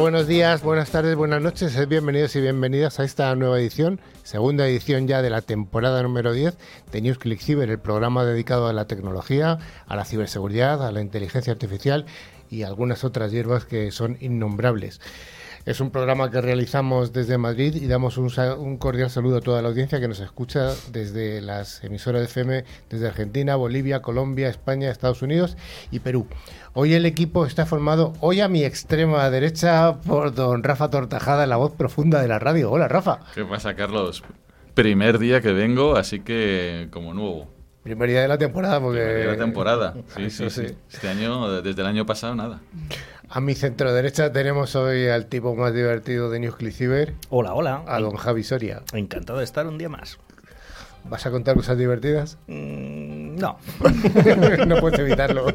Buenos días, buenas tardes, buenas noches. Bienvenidos y bienvenidas a esta nueva edición, segunda edición ya de la temporada número 10 de News Cyber, el programa dedicado a la tecnología, a la ciberseguridad, a la inteligencia artificial y algunas otras hierbas que son innombrables. Es un programa que realizamos desde Madrid y damos un, cordial saludo a toda la audiencia que nos escucha desde las emisoras de FM desde Argentina, Bolivia, Colombia, España, Estados Unidos y Perú. Hoy el equipo está formado, hoy a mi extrema derecha, por don Rafa Tortajada, la voz profunda de la radio. Hola, Rafa. ¿Qué pasa, Carlos? Primer día que vengo, así que como nuevo. Primer día de la temporada, porque... Primer día de la temporada, sí, sí, sí. Este año, desde el año pasado, nada. A mi centro derecha tenemos hoy al tipo más divertido de News Ciber. Hola, hola. A don Javi Soria. Encantado de estar un día más. ¿Vas a contar cosas divertidas? Mm, no. no puedes evitarlo.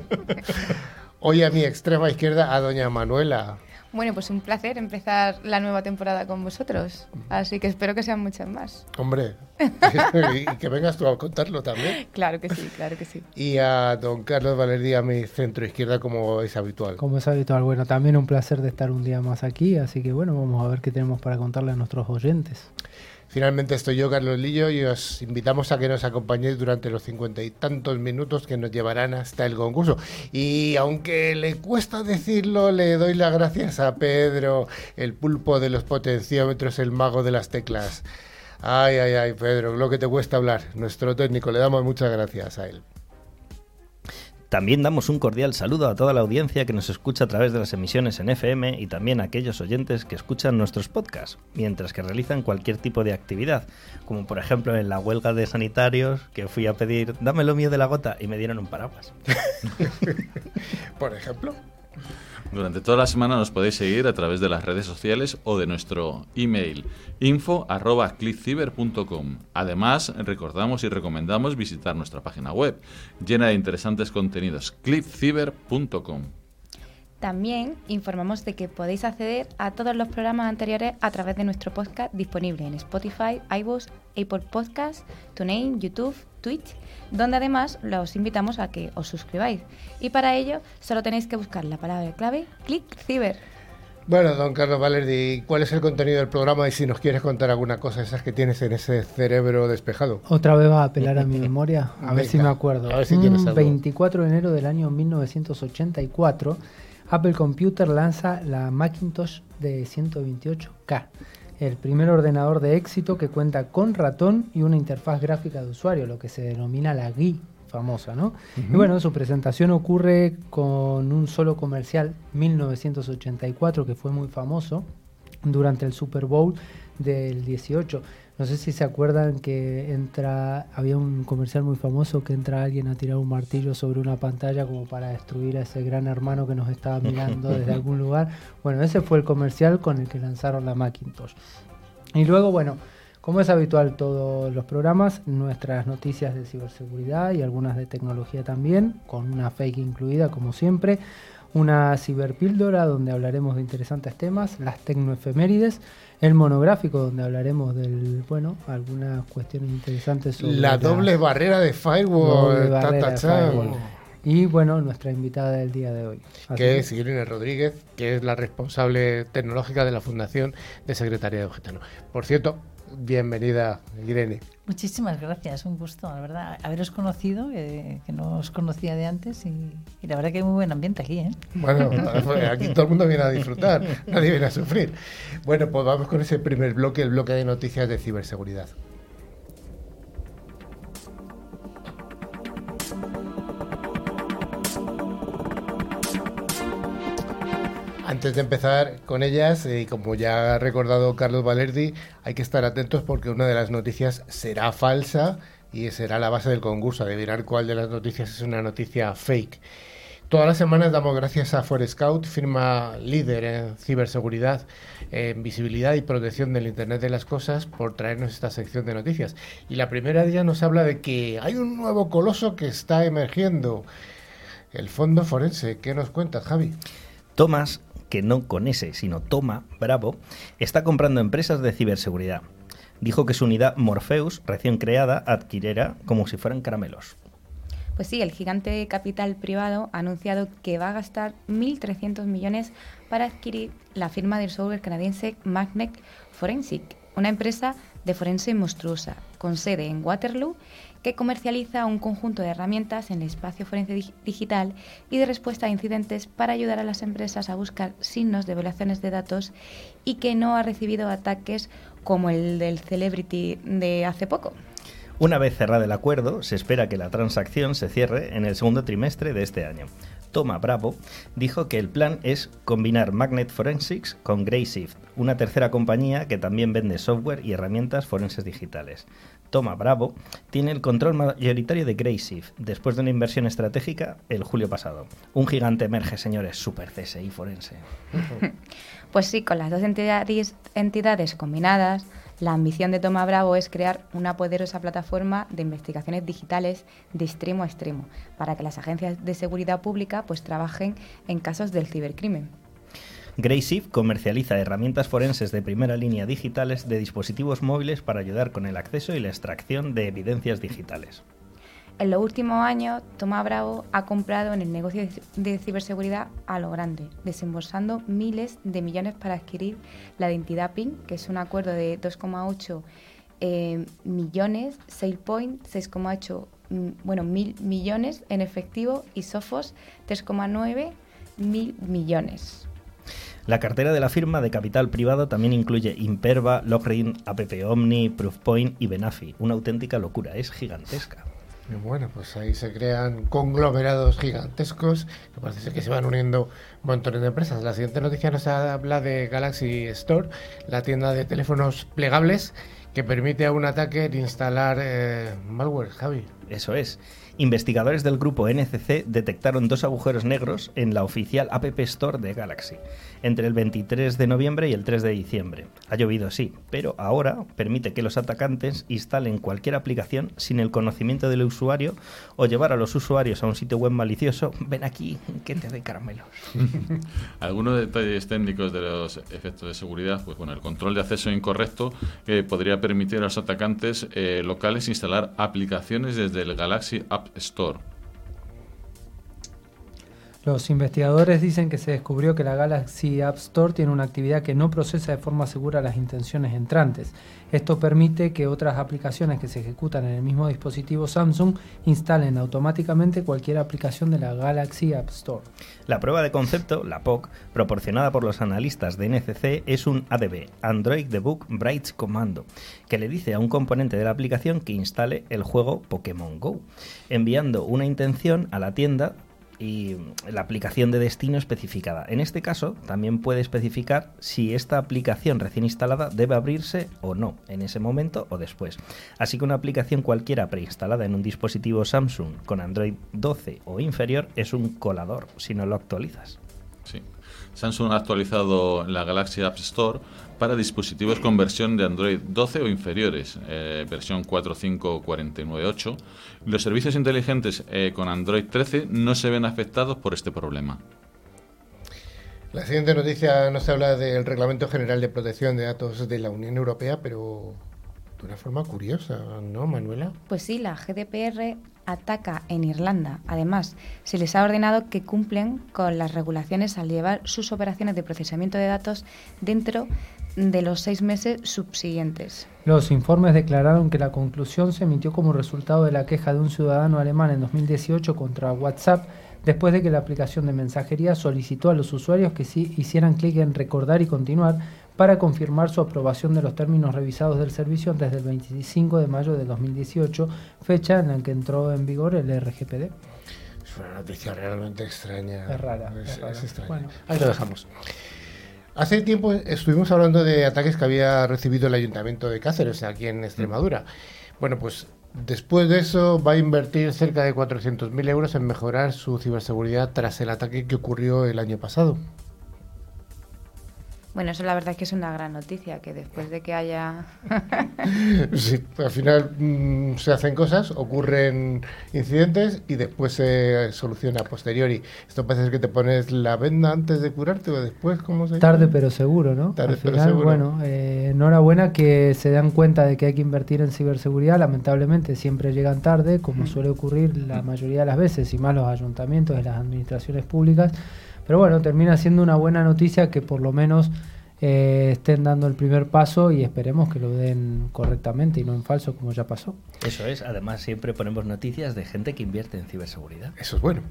Hoy a mi extrema izquierda a doña Manuela. Bueno, pues un placer empezar la nueva temporada con vosotros. Así que espero que sean muchas más. Hombre, y que vengas tú a contarlo también. Claro que sí, claro que sí. Y a don Carlos Valerdía, a mi centro izquierda, como es habitual. Como es habitual. Bueno, también un placer de estar un día más aquí. Así que bueno, vamos a ver qué tenemos para contarle a nuestros oyentes. Finalmente estoy yo, Carlos Lillo, y os invitamos a que nos acompañéis durante los cincuenta y tantos minutos que nos llevarán hasta el concurso. Y aunque le cuesta decirlo, le doy las gracias a Pedro, el pulpo de los potenciómetros, el mago de las teclas. Ay, ay, ay, Pedro, lo que te cuesta hablar. Nuestro técnico, le damos muchas gracias a él. También damos un cordial saludo a toda la audiencia que nos escucha a través de las emisiones en FM y también a aquellos oyentes que escuchan nuestros podcasts, mientras que realizan cualquier tipo de actividad, como por ejemplo en la huelga de sanitarios, que fui a pedir, dame lo mío de la gota, y me dieron un paraguas. por ejemplo. Durante toda la semana nos podéis seguir a través de las redes sociales o de nuestro email info Además, recordamos y recomendamos visitar nuestra página web llena de interesantes contenidos clickciber.com. También informamos de que podéis acceder a todos los programas anteriores a través de nuestro podcast disponible en Spotify, iVoox, Apple Podcasts, TuneIn, YouTube, Twitch, donde además los invitamos a que os suscribáis. Y para ello solo tenéis que buscar la palabra clave ClickCiber. Bueno, don Carlos Valerdi, ¿cuál es el contenido del programa y si nos quieres contar alguna cosa esas que tienes en ese cerebro despejado? Otra vez va a apelar a mi memoria, a ver si me acuerdo. A ver si tienes 24 de enero del año 1984 Apple Computer lanza la Macintosh de 128K, el primer ordenador de éxito que cuenta con ratón y una interfaz gráfica de usuario, lo que se denomina la GUI famosa, ¿no? Y bueno, su presentación ocurre con un solo comercial, 1984, que fue muy famoso durante el Super Bowl del 18. No sé si se acuerdan que entra, había un comercial muy famoso que entra alguien a tirar un martillo sobre una pantalla como para destruir a ese gran hermano que nos estaba mirando desde algún lugar. Bueno, ese fue el comercial con el que lanzaron la Macintosh. Y luego, bueno, como es habitual todos los programas, nuestras noticias de ciberseguridad y algunas de tecnología también, con una fake incluida como siempre, una ciberpíldora donde hablaremos de interesantes temas, las tecnoefemérides, el monográfico donde hablaremos del, bueno, algunas cuestiones interesantes sobre la doble barrera de firewall, Y bueno, nuestra invitada del día de hoy. que es Irene Rodríguez, que es la responsable tecnológica de la Fundación de Secretaría de Gitano. Por cierto, bienvenida, Irene. Muchísimas gracias, un gusto, la verdad, haberos conocido, que no os conocía de antes y, la verdad que hay muy buen ambiente aquí. ¿eh? Bueno, aquí todo el mundo viene a disfrutar, nadie viene a sufrir. Bueno, pues vamos con ese primer bloque, el bloque de noticias de ciberseguridad. Antes de empezar con ellas, y como ya ha recordado Carlos Valerdi, hay que estar atentos porque una de las noticias será falsa y será la base del concurso, adivinar cuál de las noticias es una noticia fake. Todas las semanas damos gracias a Forescout, firma líder en ciberseguridad, en visibilidad y protección del Internet de las Cosas, por traernos esta sección de noticias. Y la primera de ellas nos habla de que hay un nuevo coloso que está emergiendo, el Fondo Forense. ¿Qué nos cuentas, Javi? Tomás que no con ese, sino Toma Bravo, está comprando empresas de ciberseguridad. Dijo que su unidad Morpheus, recién creada, adquirirá como si fueran caramelos. Pues sí, el gigante capital privado ha anunciado que va a gastar 1.300 millones para adquirir la firma del software canadiense Magnet Forensic, una empresa de forense monstruosa, con sede en Waterloo, que comercializa un conjunto de herramientas en el espacio forense digital y de respuesta a incidentes para ayudar a las empresas a buscar signos de violaciones de datos y que no ha recibido ataques como el del Celebrity de hace poco. Una vez cerrado el acuerdo, se espera que la transacción se cierre en el segundo trimestre de este año. Toma Bravo dijo que el plan es combinar Magnet Forensics con Grayshift, una tercera compañía que también vende software y herramientas forenses digitales. Toma Bravo tiene el control mayoritario de Grayshift después de una inversión estratégica el julio pasado. Un gigante emerge, señores, super CSI forense. Pues sí, con las dos entidades, entidades combinadas, la ambición de Toma Bravo es crear una poderosa plataforma de investigaciones digitales de extremo a extremo para que las agencias de seguridad pública pues trabajen en casos del cibercrimen. Grayshift comercializa herramientas forenses de primera línea digitales de dispositivos móviles para ayudar con el acceso y la extracción de evidencias digitales. En los últimos años, Tomás Bravo ha comprado en el negocio de ciberseguridad a lo grande, desembolsando miles de millones para adquirir la identidad PIN, que es un acuerdo de 2,8 eh, millones, SailPoint 6,8 mm, bueno, mil millones en efectivo y Sophos 3,9 mil millones. La cartera de la firma de capital privado también incluye Imperva, Lockring, App Omni, Proofpoint y Benafi. Una auténtica locura, es gigantesca. Bueno, pues ahí se crean conglomerados gigantescos que parece que se van uniendo montones de empresas. La siguiente noticia nos habla de Galaxy Store, la tienda de teléfonos plegables que permite a un attacker instalar eh, malware, Javi. Eso es. Investigadores del grupo NCC detectaron dos agujeros negros en la oficial App Store de Galaxy entre el 23 de noviembre y el 3 de diciembre. Ha llovido, sí, pero ahora permite que los atacantes instalen cualquier aplicación sin el conocimiento del usuario o llevar a los usuarios a un sitio web malicioso. Ven aquí, que te doy caramelos. Algunos detalles técnicos de los efectos de seguridad, pues bueno, el control de acceso incorrecto eh, podría permitir a los atacantes eh, locales instalar aplicaciones desde el Galaxy App Store. Los investigadores dicen que se descubrió que la Galaxy App Store tiene una actividad que no procesa de forma segura las intenciones entrantes. Esto permite que otras aplicaciones que se ejecutan en el mismo dispositivo Samsung instalen automáticamente cualquier aplicación de la Galaxy App Store. La prueba de concepto, la POC, proporcionada por los analistas de NCC, es un ADB, Android Debug Brights Commando, que le dice a un componente de la aplicación que instale el juego Pokémon Go, enviando una intención a la tienda y la aplicación de destino especificada. En este caso, también puede especificar si esta aplicación recién instalada debe abrirse o no, en ese momento o después. Así que una aplicación cualquiera preinstalada en un dispositivo Samsung con Android 12 o inferior es un colador si no lo actualizas. Sí. Samsung ha actualizado la Galaxy App Store para dispositivos con versión de Android 12 o inferiores, eh, versión 45498. Los servicios inteligentes eh, con Android 13 no se ven afectados por este problema. La siguiente noticia nos habla del Reglamento General de Protección de Datos de la Unión Europea, pero de una forma curiosa, ¿no, Manuela? Pues sí, la GDPR ataca en Irlanda. Además, se les ha ordenado que cumplen con las regulaciones al llevar sus operaciones de procesamiento de datos dentro de los seis meses subsiguientes. Los informes declararon que la conclusión se emitió como resultado de la queja de un ciudadano alemán en 2018 contra WhatsApp después de que la aplicación de mensajería solicitó a los usuarios que sí hicieran clic en recordar y continuar para confirmar su aprobación de los términos revisados del servicio desde el 25 de mayo de 2018, fecha en la que entró en vigor el RGPD. Es una noticia realmente extraña. Es rara. Bueno, ahí lo dejamos. Hace tiempo estuvimos hablando de ataques que había recibido el Ayuntamiento de Cáceres, aquí en Extremadura. Bueno, pues después de eso va a invertir cerca de 400.000 euros en mejorar su ciberseguridad tras el ataque que ocurrió el año pasado. Bueno, eso la verdad es que es una gran noticia, que después de que haya... sí, al final mm, se hacen cosas, ocurren incidentes y después se soluciona a posteriori. Esto parece que te pones la venda antes de curarte o después, ¿cómo se Tarde pero seguro, ¿no? Tarde pero seguro. Bueno, eh, enhorabuena que se dan cuenta de que hay que invertir en ciberseguridad. Lamentablemente siempre llegan tarde, como mm. suele ocurrir la mayoría de las veces, y más los ayuntamientos y las administraciones públicas. Pero bueno, termina siendo una buena noticia que por lo menos eh, estén dando el primer paso y esperemos que lo den correctamente y no en falso como ya pasó. Eso es, además siempre ponemos noticias de gente que invierte en ciberseguridad. Eso es bueno.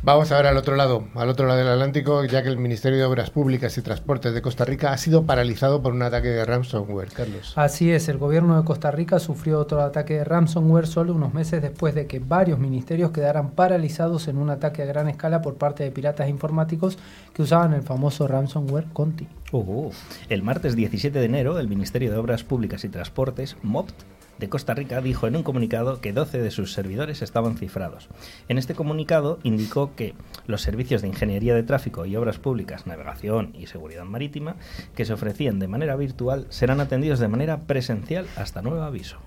Vamos ahora al otro lado, al otro lado del Atlántico, ya que el Ministerio de Obras Públicas y Transportes de Costa Rica ha sido paralizado por un ataque de ransomware, Carlos. Así es, el gobierno de Costa Rica sufrió otro ataque de ransomware solo unos meses después de que varios ministerios quedaran paralizados en un ataque a gran escala por parte de piratas informáticos que usaban el famoso ransomware Conti. Uh, el martes 17 de enero, el Ministerio de Obras Públicas y Transportes, MOPT, de Costa Rica dijo en un comunicado que 12 de sus servidores estaban cifrados. En este comunicado indicó que los servicios de ingeniería de tráfico y obras públicas, navegación y seguridad marítima que se ofrecían de manera virtual serán atendidos de manera presencial hasta nuevo aviso.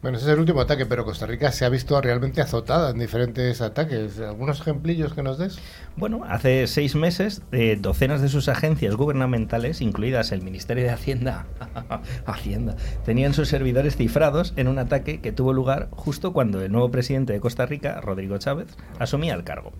Bueno, ese es el último ataque, pero Costa Rica se ha visto realmente azotada en diferentes ataques. ¿Algunos ejemplillos que nos des? Bueno, hace seis meses, eh, docenas de sus agencias gubernamentales, incluidas el Ministerio de Hacienda, Hacienda, tenían sus servidores cifrados en un ataque que tuvo lugar justo cuando el nuevo presidente de Costa Rica, Rodrigo Chávez, asumía el cargo.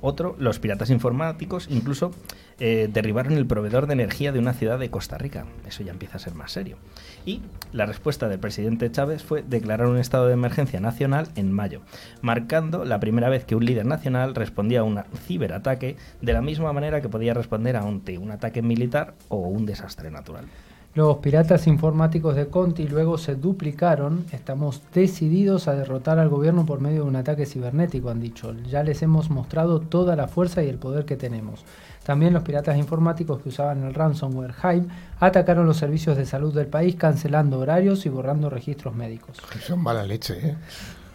Otro, los piratas informáticos incluso eh, derribaron el proveedor de energía de una ciudad de Costa Rica. Eso ya empieza a ser más serio. Y la respuesta del presidente Chávez fue declarar un estado de emergencia nacional en mayo, marcando la primera vez que un líder nacional respondía a un ciberataque de la misma manera que podía responder a un, un ataque militar o un desastre natural. Los piratas informáticos de Conti luego se duplicaron. Estamos decididos a derrotar al gobierno por medio de un ataque cibernético, han dicho. Ya les hemos mostrado toda la fuerza y el poder que tenemos. También los piratas informáticos que usaban el ransomware Hive atacaron los servicios de salud del país cancelando horarios y borrando registros médicos. Son mala leche, ¿eh?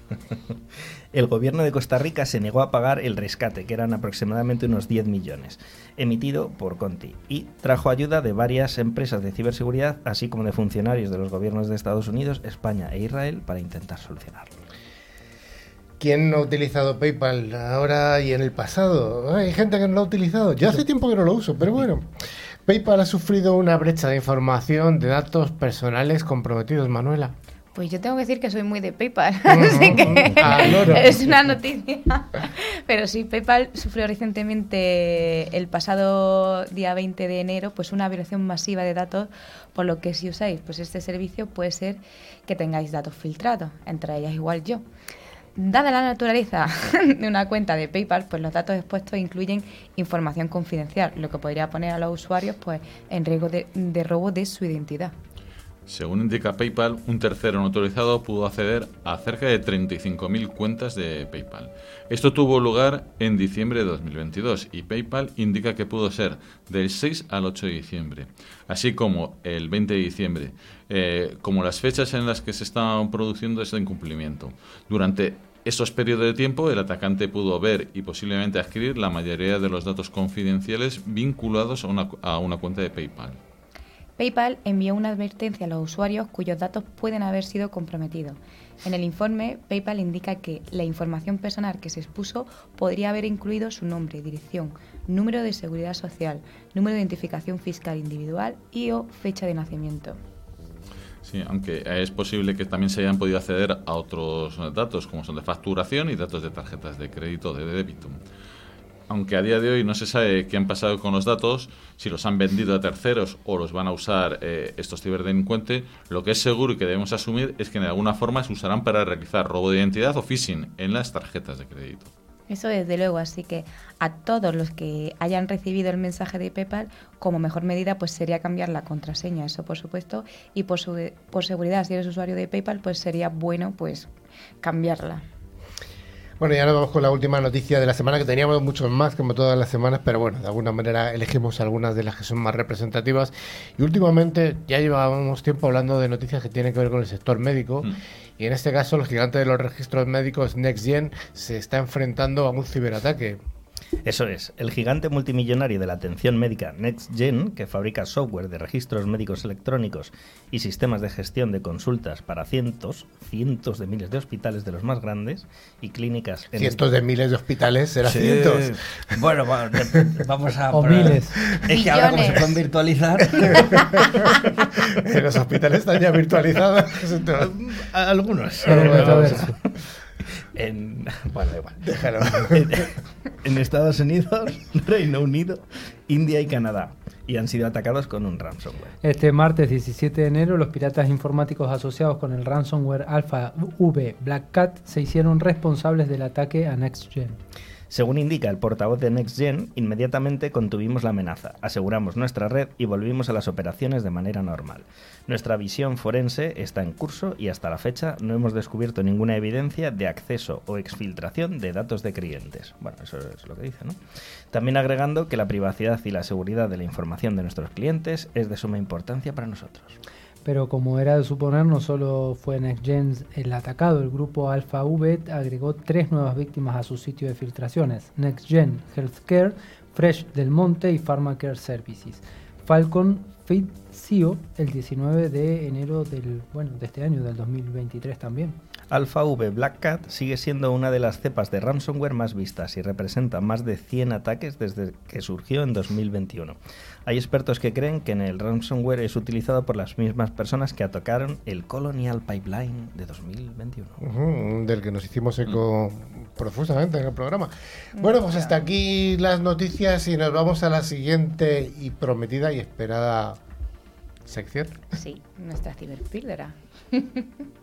el gobierno de Costa Rica se negó a pagar el rescate, que eran aproximadamente unos 10 millones, emitido por Conti, y trajo ayuda de varias empresas de ciberseguridad, así como de funcionarios de los gobiernos de Estados Unidos, España e Israel, para intentar solucionarlo. ¿Quién no ha utilizado PayPal ahora y en el pasado? Hay gente que no lo ha utilizado. Yo hace tiempo que no lo uso, pero bueno. PayPal ha sufrido una brecha de información de datos personales comprometidos, Manuela. Pues yo tengo que decir que soy muy de PayPal, así que es una noticia. Pero sí, PayPal sufrió recientemente el pasado día 20 de enero pues una violación masiva de datos, por lo que si usáis pues este servicio puede ser que tengáis datos filtrados, entre ellas igual yo. Dada la naturaleza de una cuenta de PayPal, pues los datos expuestos incluyen información confidencial, lo que podría poner a los usuarios pues en riesgo de, de robo de su identidad. Según indica PayPal, un tercero no autorizado pudo acceder a cerca de 35.000 cuentas de PayPal. Esto tuvo lugar en diciembre de 2022 y PayPal indica que pudo ser del 6 al 8 de diciembre, así como el 20 de diciembre, eh, como las fechas en las que se estaban produciendo ese incumplimiento. Durante esos periodos de tiempo, el atacante pudo ver y posiblemente adquirir la mayoría de los datos confidenciales vinculados a una cuenta de PayPal. PayPal envió una advertencia a los usuarios cuyos datos pueden haber sido comprometidos. En el informe, PayPal indica que la información personal que se expuso podría haber incluido su nombre, dirección, número de seguridad social, número de identificación fiscal individual y o fecha de nacimiento. Sí, aunque es posible que también se hayan podido acceder a otros datos, como son de facturación y datos de tarjetas de crédito o de débito aunque a día de hoy no se sabe qué han pasado con los datos, si los han vendido a terceros o los van a usar eh, estos ciberdelincuentes, lo que es seguro y que debemos asumir es que de alguna forma se usarán para realizar robo de identidad o phishing en las tarjetas de crédito. Eso desde luego, así que a todos los que hayan recibido el mensaje de PayPal, como mejor medida pues sería cambiar la contraseña, eso por supuesto, y por, su, por seguridad, si eres usuario de PayPal, pues sería bueno pues cambiarla. Bueno, ya nos vamos con la última noticia de la semana, que teníamos muchos más, como todas las semanas, pero bueno, de alguna manera elegimos algunas de las que son más representativas. Y últimamente ya llevábamos tiempo hablando de noticias que tienen que ver con el sector médico. Mm. Y en este caso, el gigante de los registros médicos NextGen se está enfrentando a un ciberataque. Eso es, el gigante multimillonario de la atención médica NextGen, que fabrica software de registros médicos electrónicos y sistemas de gestión de consultas para cientos, cientos de miles de hospitales de los más grandes y clínicas. En cientos de miles de hospitales, será cientos. Bueno, vamos a. O miles. Es que ahora como se pueden virtualizar. los hospitales están ya virtualizados. Algunos. En, bueno, igual. Déjalo. En, Estados Unidos, Reino Unido, India y Canadá. Y han sido atacados con un ransomware. Este martes 17 de enero, los piratas informáticos asociados con el ransomware Alpha V Black Cat se hicieron responsables del ataque a NextGen. Según indica el portavoz de NextGen, inmediatamente contuvimos la amenaza, aseguramos nuestra red y volvimos a las operaciones de manera normal. Nuestra visión forense está en curso y hasta la fecha no hemos descubierto ninguna evidencia de acceso o exfiltración de datos de clientes. Bueno, eso es lo que dice, ¿no? También agregando que la privacidad y la seguridad de la información de nuestros clientes es de suma importancia para nosotros. Pero como era de suponer, no solo fue NextGen el atacado, el grupo Alpha V agregó tres nuevas víctimas a su sitio de filtraciones: NextGen Healthcare, Fresh Del Monte y Pharmacare Services. Falcon FitCio el 19 de enero del, bueno, de este año, del 2023 también. Alpha V Black Cat sigue siendo una de las cepas de ransomware más vistas y representa más de 100 ataques desde que surgió en 2021. Hay expertos que creen que en el ransomware es utilizado por las mismas personas que atacaron el Colonial Pipeline de 2021. del que nos hicimos eco profusamente en el programa. Bueno, pues hasta aquí las noticias y nos vamos a la siguiente y prometida y esperada sección. Sí, nuestra ciberpíldora.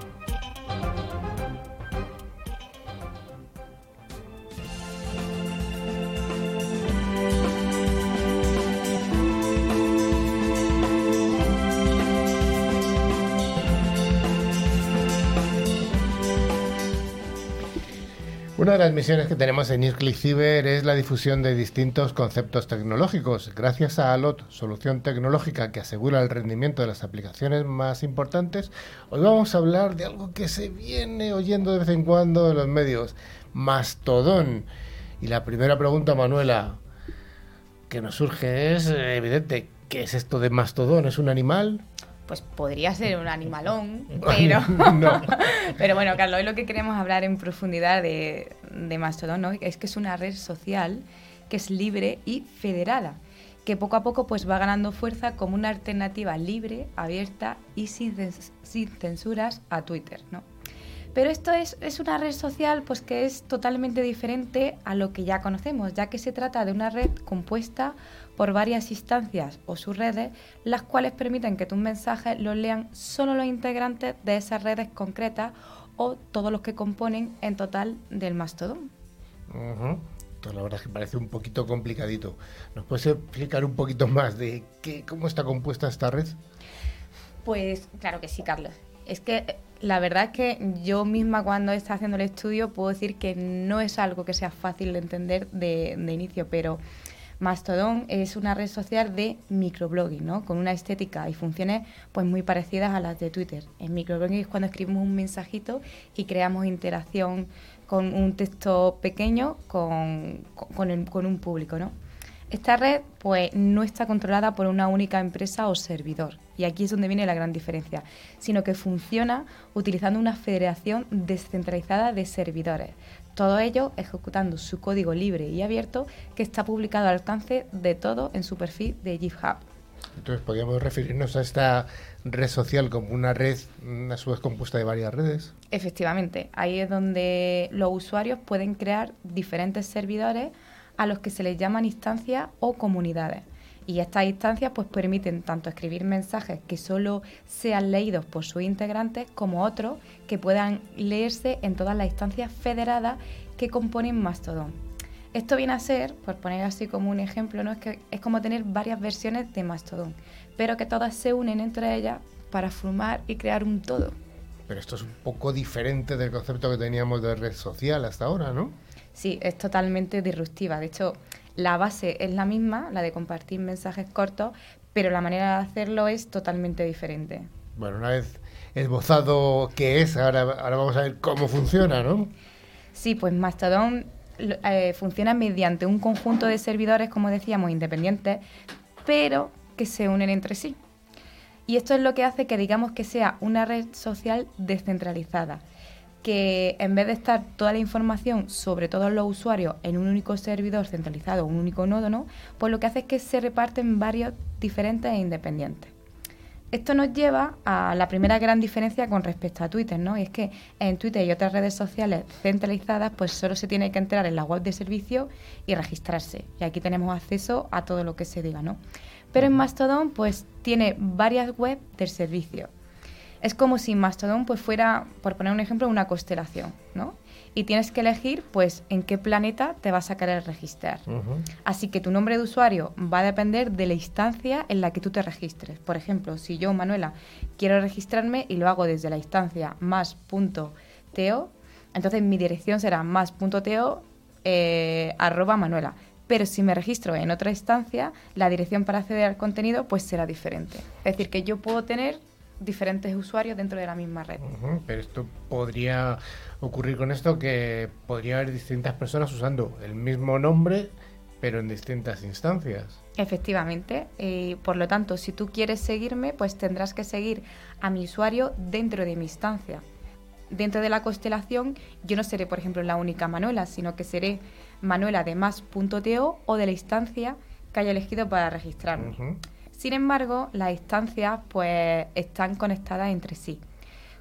Una de las misiones que tenemos en Cyber es la difusión de distintos conceptos tecnológicos. Gracias a ALOT, solución tecnológica que asegura el rendimiento de las aplicaciones más importantes, hoy vamos a hablar de algo que se viene oyendo de vez en cuando en los medios, Mastodón. Y la primera pregunta, Manuela, que nos surge es eh, evidente, ¿qué es esto de Mastodón? ¿Es un animal? Pues podría ser un animalón, pero, pero bueno, Carlos, hoy lo que queremos hablar en profundidad de, de Mastodon ¿no? es que es una red social que es libre y federada, que poco a poco pues va ganando fuerza como una alternativa libre, abierta y sin, sin censuras a Twitter, ¿no? Pero esto es, es, una red social pues que es totalmente diferente a lo que ya conocemos, ya que se trata de una red compuesta por varias instancias o subredes, las cuales permiten que tus mensajes los lean solo los integrantes de esas redes concretas o todos los que componen en total del mastodón. La verdad es que parece un poquito complicadito. ¿Nos puedes explicar un poquito más de qué, cómo está compuesta esta red? Pues claro que sí, Carlos. Es que eh, la verdad es que yo misma cuando está haciendo el estudio puedo decir que no es algo que sea fácil de entender de, inicio, pero Mastodon es una red social de microblogging, ¿no? Con una estética y funciones pues muy parecidas a las de Twitter. En microblogging es cuando escribimos un mensajito y creamos interacción con un texto pequeño con, con, un público, ¿no? Esta red pues no está controlada por una única empresa o servidor, y aquí es donde viene la gran diferencia, sino que funciona utilizando una federación descentralizada de servidores, todo ello ejecutando su código libre y abierto que está publicado al alcance de todo en su perfil de GitHub. Entonces, ¿podríamos referirnos a esta red social como una red, a su vez compuesta de varias redes? Efectivamente, ahí es donde los usuarios pueden crear diferentes servidores a los que se les llaman instancias o comunidades. Y estas instancias pues permiten tanto escribir mensajes que solo sean leídos por sus integrantes como otros que puedan leerse en todas las instancias federadas que componen Mastodon. Esto viene a ser, por poner así como un ejemplo, ¿no? es, que es como tener varias versiones de Mastodon, pero que todas se unen entre ellas para formar y crear un todo. Pero esto es un poco diferente del concepto que teníamos de red social hasta ahora, ¿no? Sí, es totalmente disruptiva. De hecho, la base es la misma, la de compartir mensajes cortos, pero la manera de hacerlo es totalmente diferente. Bueno, una vez esbozado qué es, ahora, ahora vamos a ver cómo funciona, ¿no? Sí, pues Mastodon eh, funciona mediante un conjunto de servidores, como decíamos, independientes, pero que se unen entre sí. Y esto es lo que hace que digamos que sea una red social descentralizada, que en vez de estar toda la información sobre todos los usuarios en un único servidor centralizado, un único nodo, ¿no? pues lo que hace es que se reparten varios diferentes e independientes. Esto nos lleva a la primera gran diferencia con respecto a Twitter, ¿no? Y es que en Twitter y otras redes sociales centralizadas, pues solo se tiene que entrar en la web de servicio y registrarse. Y aquí tenemos acceso a todo lo que se diga, ¿no? Pero en Mastodon, pues tiene varias webs del servicio. Es como si Mastodon pues fuera, por poner un ejemplo, una constelación, ¿no? y tienes que elegir pues en qué planeta te vas a querer registrar. Así que tu nombre de usuario va a depender de la instancia en la que tú te registres. Por ejemplo, si yo, Manuela, quiero registrarme y lo hago desde la instancia más.teo, entonces mi dirección será más.teo eh, arroba Manuela. Pero si me registro en otra instancia, la dirección para acceder al contenido pues será diferente. Es decir, que yo puedo tener diferentes usuarios dentro de la misma red. pero esto podría ocurrir con esto que podría haber distintas personas usando el mismo nombre, pero en distintas instancias. Efectivamente, eh, por lo tanto, si tú quieres seguirme, pues tendrás que seguir a mi usuario dentro de mi instancia. Dentro de la constelación, yo no seré, por ejemplo, la única Manuela, sino que seré Manuela de más.to o de la instancia que haya elegido para registrarme. Sin embargo, las instancias pues están conectadas entre sí.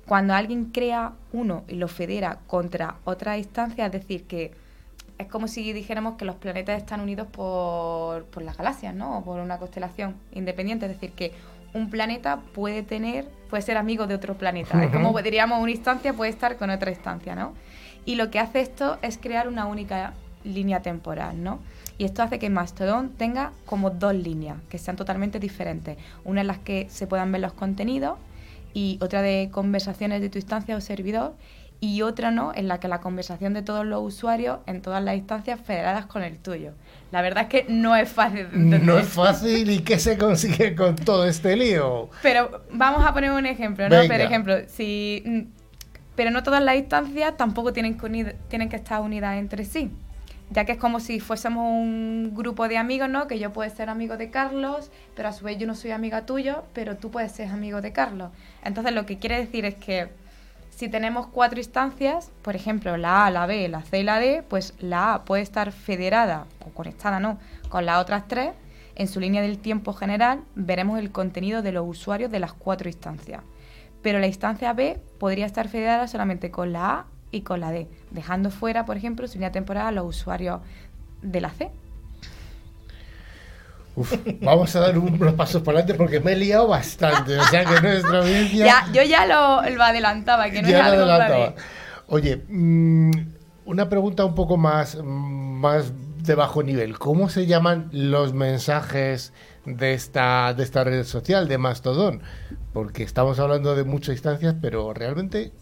Cuando alguien crea uno y lo federa contra otra instancia, es decir, que es como si dijéramos que los planetas están unidos por, por las galaxias, ¿no? O por una constelación independiente, es decir, que un planeta puede tener, puede ser amigo de otro planeta. Es como diríamos, una instancia puede estar con otra instancia, ¿no? Y lo que hace esto es crear una única línea temporal, ¿no? Y esto hace que Mastodon tenga como dos líneas que sean totalmente diferentes. Una en las que se puedan ver los contenidos y otra de conversaciones de tu instancia o servidor y otra no, en la que la conversación de todos los usuarios en todas las instancias federadas con el tuyo. La verdad es que no es fácil. No es fácil y qué se consigue con todo este lío. Pero vamos a poner un ejemplo, ¿no? Por ejemplo, si mm, pero no todas las instancias tampoco tienen que, tienen que estar unidas entre sí ya que es como si fuésemos un grupo de amigos, ¿no? Que yo puedo ser amigo de Carlos, pero a su vez yo no soy amiga tuyo, pero tú puedes ser amigo de Carlos. Entonces lo que quiere decir es que si tenemos cuatro instancias, por ejemplo, la A, la B, la C y la D, pues la A puede estar federada o conectada, ¿no? Con las otras tres. En su línea del tiempo general veremos el contenido de los usuarios de las cuatro instancias. Pero la instancia B podría estar federada solamente con la A y con la D, dejando fuera, por ejemplo, su línea temporal a los usuarios de la C. vamos a dar unos pasos para adelante porque me he liado bastante. O sea que nuestra audiencia. Ya, yo ya lo, lo, adelantaba, que no ya lo adelantaba. Oye, mm, una pregunta un poco más, más de bajo nivel. ¿Cómo se llaman los mensajes de esta, de esta red social, de Mastodon? Porque estamos hablando de muchas instancias, pero realmente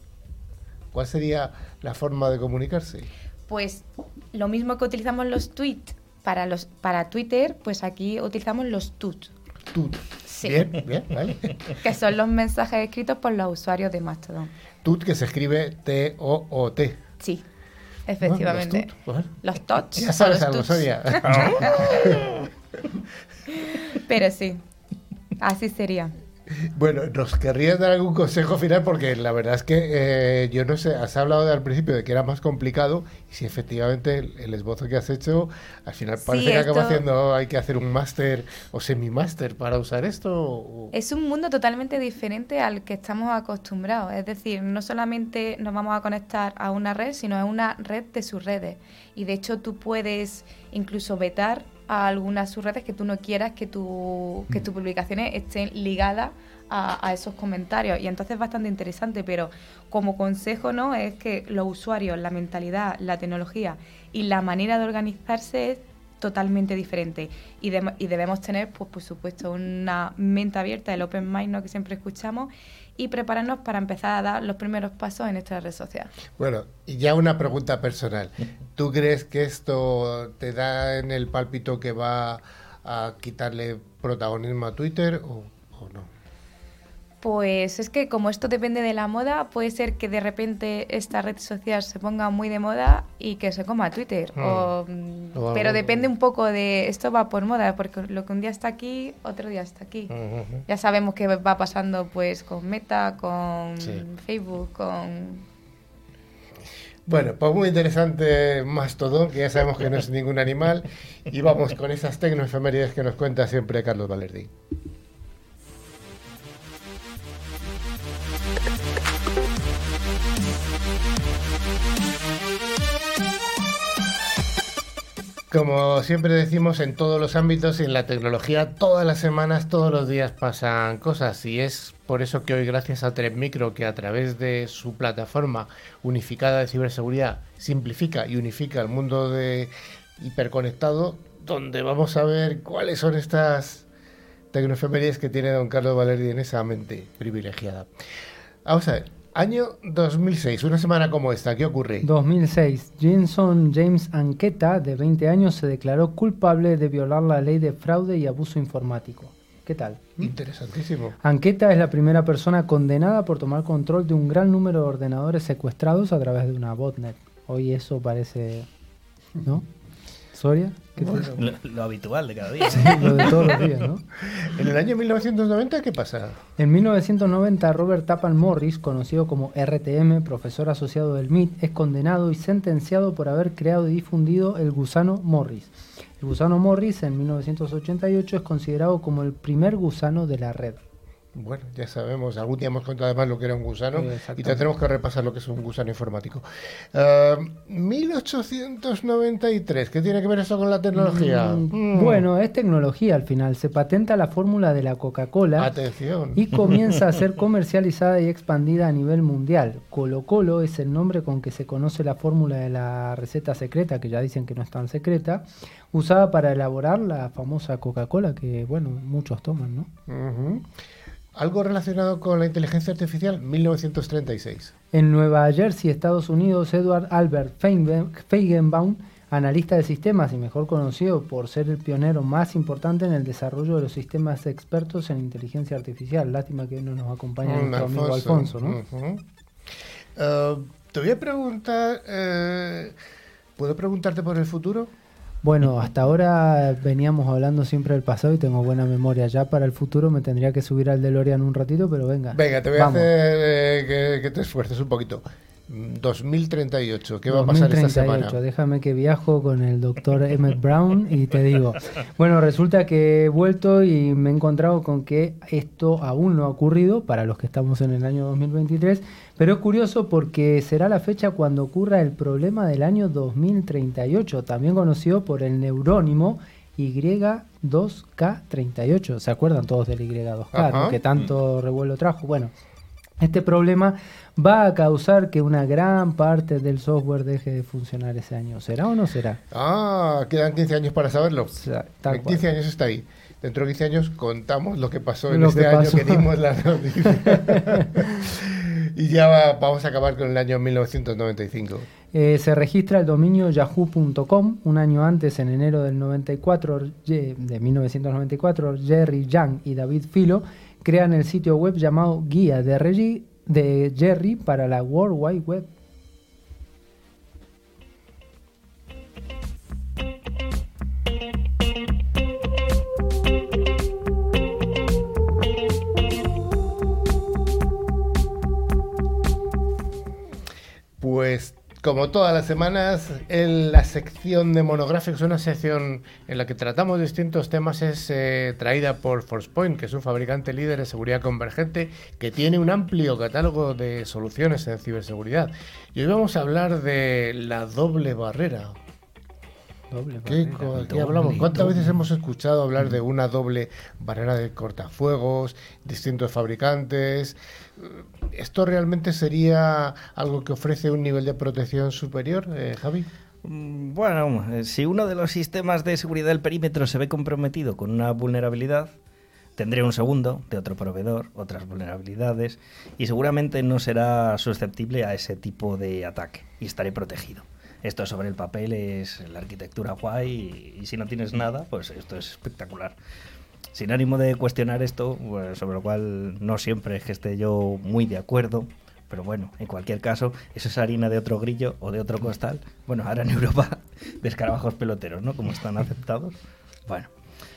¿Cuál sería la forma de comunicarse? Pues lo mismo que utilizamos los tweets para los para Twitter, pues aquí utilizamos los tut. Tut. Sí. Bien, bien, vale. que son los mensajes escritos por los usuarios de Mastodon. Tut que se escribe T O O T. Sí. Efectivamente. los, tots. Ya sabes algo, Sonia. Pero sí, así sería. Bueno, ¿nos querrías dar algún consejo final? Porque la verdad es que eh, yo no sé, has hablado al principio de que era más complicado y si efectivamente el, esbozo que has hecho, al final parece que acaba haciendo, hay que hacer un máster o semi-máster para usar esto. Es un mundo totalmente diferente al que estamos acostumbrados. Es decir, no solamente nos vamos a conectar a una red, sino a una red de sus redes. Y de hecho tú puedes incluso vetar a algunas subredes que tú no quieras que, tu, que tus publicaciones estén ligadas a, esos comentarios. Y entonces es bastante interesante, pero como consejo no es que los usuarios, la mentalidad, la tecnología y la manera de organizarse totalmente diferente y, y debemos tener, pues por supuesto, una mente abierta, el open mind ¿no? que siempre escuchamos y prepararnos para empezar a dar los primeros pasos en esta red social. Bueno, y ya una pregunta personal. ¿Tú crees que esto te da en el pálpito que va a quitarle protagonismo a Twitter o, o no? Pues es que como esto depende de la moda, puede ser que de repente esta red social se ponga muy de moda y que se coma Twitter. Hmm. Mm, pero depende un poco de esto va por moda, porque lo que un día está aquí, otro día está aquí. Ya sabemos que va pasando pues con Meta, con Facebook, con bueno, pues muy interesante más todo, que ya sabemos que no es ningún animal, y vamos con esas tecnoefemérides que nos cuenta siempre Carlos Valerdi. Como siempre decimos en todos los ámbitos y en la tecnología, todas las semanas, todos los días pasan cosas y es por eso que hoy gracias a Micro, que a través de su plataforma unificada de ciberseguridad simplifica y unifica el mundo de hiperconectado, donde vamos a ver cuáles son estas tecnoefemerías que tiene don Carlos Valerdi en esa mente privilegiada. Vamos a ver, Año 2006, una semana como esta, ¿qué ocurre? 2006, Jenson James Anqueta, de 20 años, se declaró culpable de violar la ley de fraude y abuso informático. ¿Qué tal? ¿Mm? Interesantísimo. Anqueta es la primera persona condenada por tomar control de un gran número de ordenadores secuestrados a través de una botnet. Hoy eso parece... ¿No? ¿Soria? Lo, habitual de cada día. lo de todos los días, ¿no? En el año 1990, ¿qué pasa? En 1990, Robert Tappan Morris, conocido como RTM, profesor asociado del MIT, es condenado y sentenciado por haber creado y difundido el gusano Morris. El gusano Morris en 1988 es considerado como el primer gusano de la red. Bueno, ya sabemos, algún día hemos contado además lo que era un gusano y tendremos que repasar lo que es un gusano informático. 1893, eh, ¿qué tiene que ver eso con la tecnología? Mm, mm. Bueno, es tecnología al final. Se patenta la fórmula de la Coca-Cola. Atención. Y comienza a ser comercializada y expandida a nivel mundial. Colo Colo es el nombre con que se conoce la fórmula de la receta secreta, que ya dicen que no es tan secreta, usada para elaborar la famosa Coca-Cola que, bueno, muchos toman, ¿no? Algo relacionado con la inteligencia artificial, 1936. En Nueva Jersey, Estados Unidos, Edward Albert Feigenbaum, analista de sistemas y mejor conocido por ser el pionero más importante en el desarrollo de los sistemas expertos en inteligencia artificial. Lástima que no nos acompaña mm, nuestro amigo Alfonso, ¿no? Eh, te voy a preguntar, eh, ¿puedo preguntarte por el futuro? Bueno, hasta ahora veníamos hablando siempre del pasado y tengo buena memoria. Ya para el futuro me tendría que subir al DeLorean un ratito, pero venga. Venga, te voy a hacer eh, que, te esfuerces un poquito. 2038, ¿qué va a pasar esta semana? Déjame que viajo con el doctor Emmett Brown y te digo. Bueno, resulta que he vuelto y me he encontrado con que esto aún no ha ocurrido para los que estamos en el año 2023 pero es curioso porque será la fecha cuando ocurra el problema del año 2038, también conocido por el neurónimo Y2K38. ¿Se acuerdan todos del Y2K, que tanto revuelo trajo? Bueno, este problema va a causar que una gran parte del software deje de funcionar ese año. ¿Será o no será? Ah, quedan 15 años para saberlo. en 15 años está ahí. Dentro de 15 años contamos lo que pasó en este año que dimos la noticia. Y ya vamos a acabar con el año 1995. Eh, se registra el dominio yahoo.com. Un año antes, en enero del 94, de 1994, Jerry Young y David Filo crean el sitio web llamado Guía de, de Jerry para la World Wide Web. Como todas las semanas, en la sección de monográficos, una sección en la que tratamos distintos temas, es eh, traída por ForcePoint, que es un fabricante líder de seguridad convergente que tiene un amplio catálogo de soluciones en ciberseguridad. Y hoy vamos a hablar de la doble barrera, ¿Qué, hablamos? ¿Cuántas veces hemos escuchado hablar de una doble barrera de cortafuegos, distintos fabricantes? ¿Esto realmente sería algo que ofrece un nivel de protección superior, eh, Javi? Mm, bueno, eh, si uno de los sistemas de seguridad del perímetro se ve comprometido con una vulnerabilidad, tendré un segundo de otro proveedor, otras vulnerabilidades, y seguramente no será susceptible a ese tipo de ataque y estaré protegido. Esto sobre el papel es la arquitectura guay y, si no tienes nada, pues esto es espectacular. Sin ánimo de cuestionar esto, pues, sobre lo cual no siempre es que esté yo muy de acuerdo, pero bueno, en cualquier caso, eso es harina de otro grillo o de otro costal. Bueno, ahora en Europa, de escarabajos peloteros, ¿no? Como están aceptados. Bueno,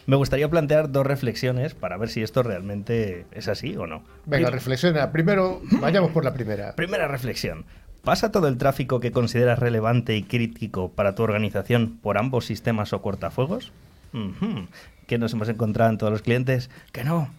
me gustaría plantear dos reflexiones para ver si esto realmente es así o no. Venga, reflexiona. Primero, vayamos por la primera. Primera reflexión. ¿Pasa todo el tráfico que consideras relevante y crítico para tu organización por ambos sistemas o cortafuegos? ¿Qué nos hemos encontrado en todos los clientes? Que no,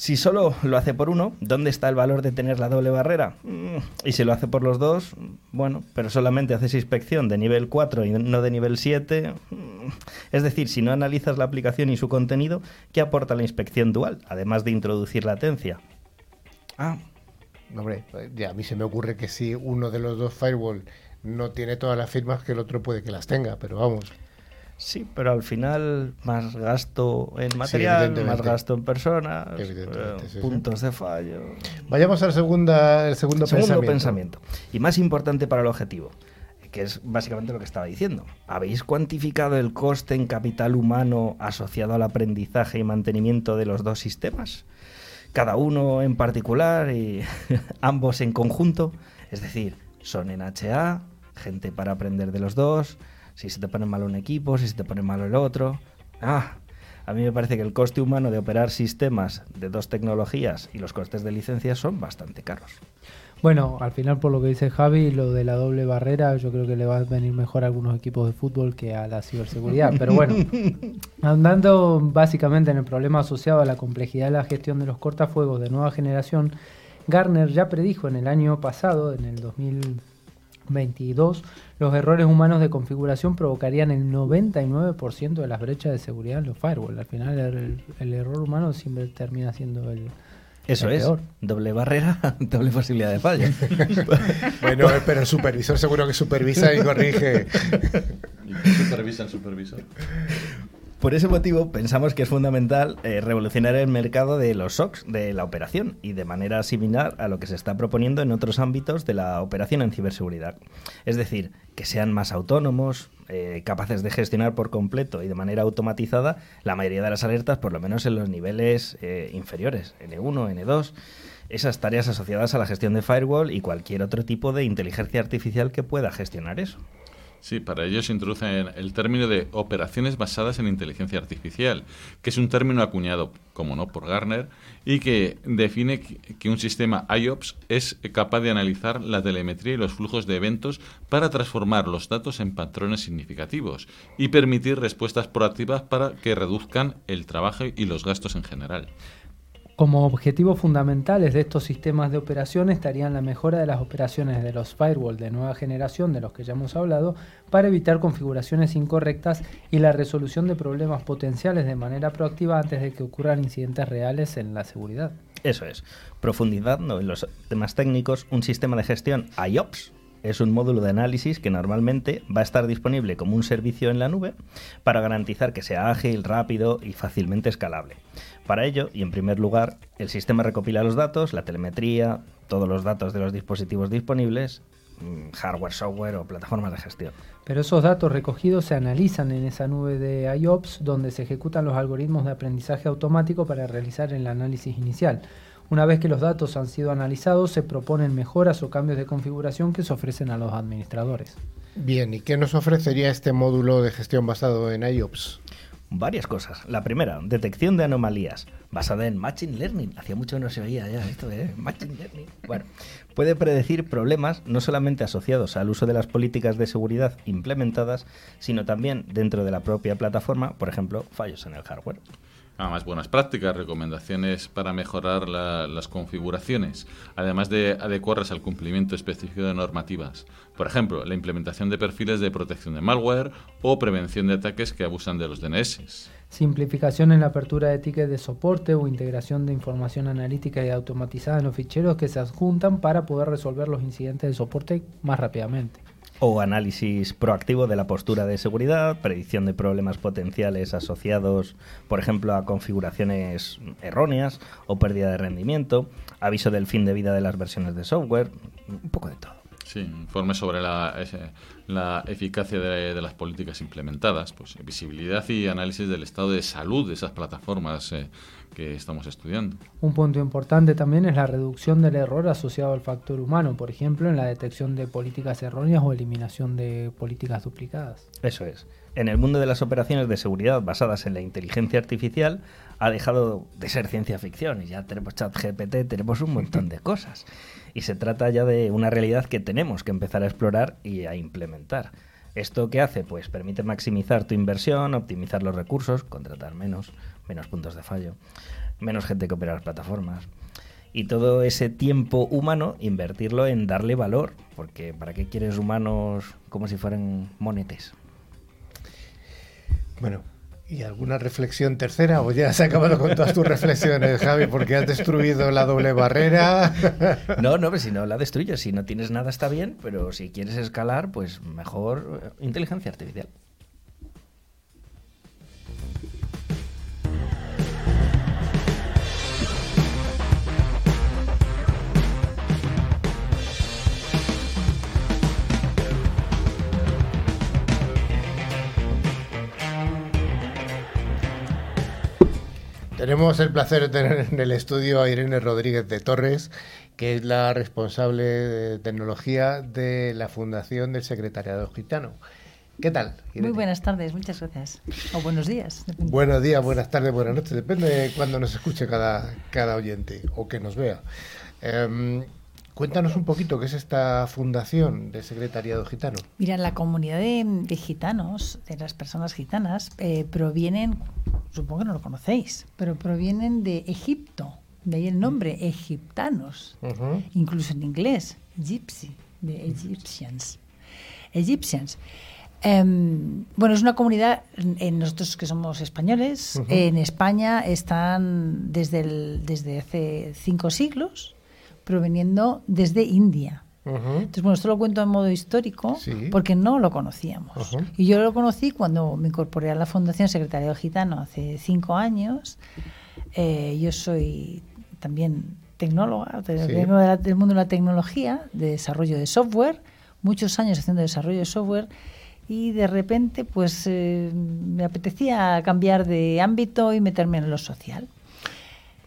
si solo lo hace por uno, ¿dónde está el valor de tener la doble barrera? Mm, y si lo hace por los dos, bueno, pero solamente haces inspección de nivel 4 y no de nivel 7. Mm, es decir, si no analizas la aplicación y su contenido, ¿qué aporta la inspección dual, además de introducir latencia? Ah. Hombre, ya a mí se me ocurre que si uno de los dos firewall no tiene todas las firmas, que el otro puede que las tenga, pero vamos. Sí, pero al final más gasto en material, más gasto en personas, eh, puntos de fallo. Vayamos al segunda, el segundo, segundo pensamiento. Y más importante para el objetivo, que es básicamente lo que estaba diciendo. ¿Habéis cuantificado el coste en capital humano asociado al aprendizaje y mantenimiento de los dos sistemas? Cada uno en particular y ambos en conjunto. Es decir, son en HA, gente para aprender de los dos si se te pone malo un equipo, si se te pone malo el otro. Ah, a mí me parece que el coste humano de operar sistemas de dos tecnologías y los costes de licencias son bastante caros. Bueno, al final por lo que dice Javi, lo de la doble barrera, yo creo que le va a venir mejor a algunos equipos de fútbol que a la ciberseguridad. Pero bueno, andando básicamente en el problema asociado a la complejidad de la gestión de los cortafuegos de nueva generación, Garner ya predijo en el año pasado, en el 2022, los errores humanos de configuración provocarían el 99% de las brechas de seguridad en los firewalls. Al final el, error humano siempre termina siendo el, eso es, doble barrera, doble posibilidad de fallo. bueno, pero el supervisor seguro que supervisa y corrige. supervisa el supervisor? Por ese motivo, pensamos que es fundamental eh, revolucionar el mercado de los SOCs, de la operación, y de manera similar a lo que se está proponiendo en otros ámbitos de la operación en ciberseguridad. Es decir, que sean más autónomos, eh, capaces de gestionar por completo y de manera automatizada la mayoría de las alertas, por lo menos en los niveles eh, inferiores, N1, N2 esas tareas asociadas a la gestión de firewall y cualquier otro tipo de inteligencia artificial que pueda gestionar eso. Sí, para ello se introduce el término de operaciones basadas en inteligencia artificial, que es un término acuñado, como no, por Garner, y que define que un sistema IOPS es capaz de analizar la telemetría y los flujos de eventos para transformar los datos en patrones significativos y permitir respuestas proactivas para que reduzcan el trabajo y los gastos en general. Como objetivos fundamentales de estos sistemas de operación estarían la mejora de las operaciones de los firewall de nueva generación, de los que ya hemos hablado, para evitar configuraciones incorrectas y la resolución de problemas potenciales de manera proactiva antes de que ocurran incidentes reales en la seguridad. Eso es. Profundidad en los temas técnicos, un sistema de gestión IOPS, es un módulo de análisis que normalmente va a estar disponible como un servicio en la nube para garantizar que sea ágil, rápido y fácilmente escalable. Para ello, y en primer lugar, el sistema recopila los datos, la telemetría, todos los datos de los dispositivos disponibles, mm, hardware, software o plataformas de gestión. Pero esos datos recogidos se analizan en esa nube de IOPS donde se ejecutan los algoritmos de aprendizaje automático para realizar el análisis inicial. Una vez que los datos han sido analizados, se proponen mejoras o cambios de configuración que se ofrecen a los administradores. Bien, ¿y qué nos ofrecería este módulo de gestión basado en IOPS? varias cosas. La primera, detección de anomalías, basada en Machine Learning. Hacía mucho que no se veía ya esto de Machine Learning. Bueno, puede predecir problemas no solamente asociados al uso de las políticas de seguridad implementadas, sino también dentro de la propia plataforma, por ejemplo, fallos en el hardware. Además, buenas prácticas, recomendaciones para mejorar las configuraciones, además de adecuarlas al cumplimiento específico de normativas. Por ejemplo, la implementación de perfiles de protección de malware o prevención de ataques que abusan de los DNS. Simplificación en la apertura de tickets de soporte o integración de información analítica y automatizada en los ficheros que se adjuntan para poder resolver los incidentes de soporte más rápidamente. O análisis proactivo de la postura de seguridad, predicción de problemas potenciales asociados, por ejemplo, a configuraciones erróneas o pérdida de rendimiento, aviso del fin de vida de las versiones de software, un poco de todo. Sí, informe sobre la, eficacia de, las políticas implementadas, pues visibilidad y análisis del estado de salud de esas plataformas eh, que estamos estudiando. Un punto importante también es la reducción del error asociado al factor humano, por ejemplo, en la detección de políticas erróneas o eliminación de políticas duplicadas. Eso es. En el mundo de las operaciones de seguridad basadas en la inteligencia artificial ha dejado de ser ciencia ficción y ya tenemos chat GPT, tenemos un montón de cosas. Y se trata ya de una realidad que tenemos que empezar a explorar y a implementar. ¿Esto qué hace? Pues permite maximizar tu inversión, optimizar los recursos, contratar menos, menos puntos de fallo, menos gente que opera las plataformas. Y todo ese tiempo humano, invertirlo en darle valor, porque ¿para qué quieres humanos como si fueran monetes? Bueno, ¿Y alguna reflexión tercera? ¿O ya has acabado con todas tus reflexiones, Javi? Porque has destruido la doble barrera. No, no, pero si no la destruyes, si no tienes nada está bien, pero si quieres escalar, pues mejor eh, inteligencia artificial. Tenemos el placer de tener en el estudio a Irene Rodríguez de Torres, que es la responsable de tecnología de la Fundación del Secretariado Gitano. ¿Qué tal? Muy buenas tardes, muchas gracias. O buenos días. Buenos días, buenas tardes, buenas noches. Depende de cuándo nos escuche cada, cada oyente o que nos vea. Em, Cuéntanos un poquito qué es esta fundación de secretariado gitano. Mira, la comunidad de, gitanos, de las personas gitanas, eh, provienen, supongo que no lo conocéis, pero provienen de Egipto, de ahí el nombre, egiptanos, incluso en inglés, gypsy, de Egyptians. Egyptians. Em, bueno, es una comunidad, en nosotros que somos españoles, en España están desde, desde hace cinco siglos proveniendo desde India. Entonces, bueno, esto lo cuento en modo histórico porque no lo conocíamos. Y yo lo conocí cuando me incorporé a la Fundación Secretario Gitano hace cinco años. Eh, yo soy también tecnóloga, del mundo de la tecnología, de desarrollo de software, muchos años haciendo desarrollo de software y de repente pues eh, me apetecía cambiar de ámbito y meterme en lo social.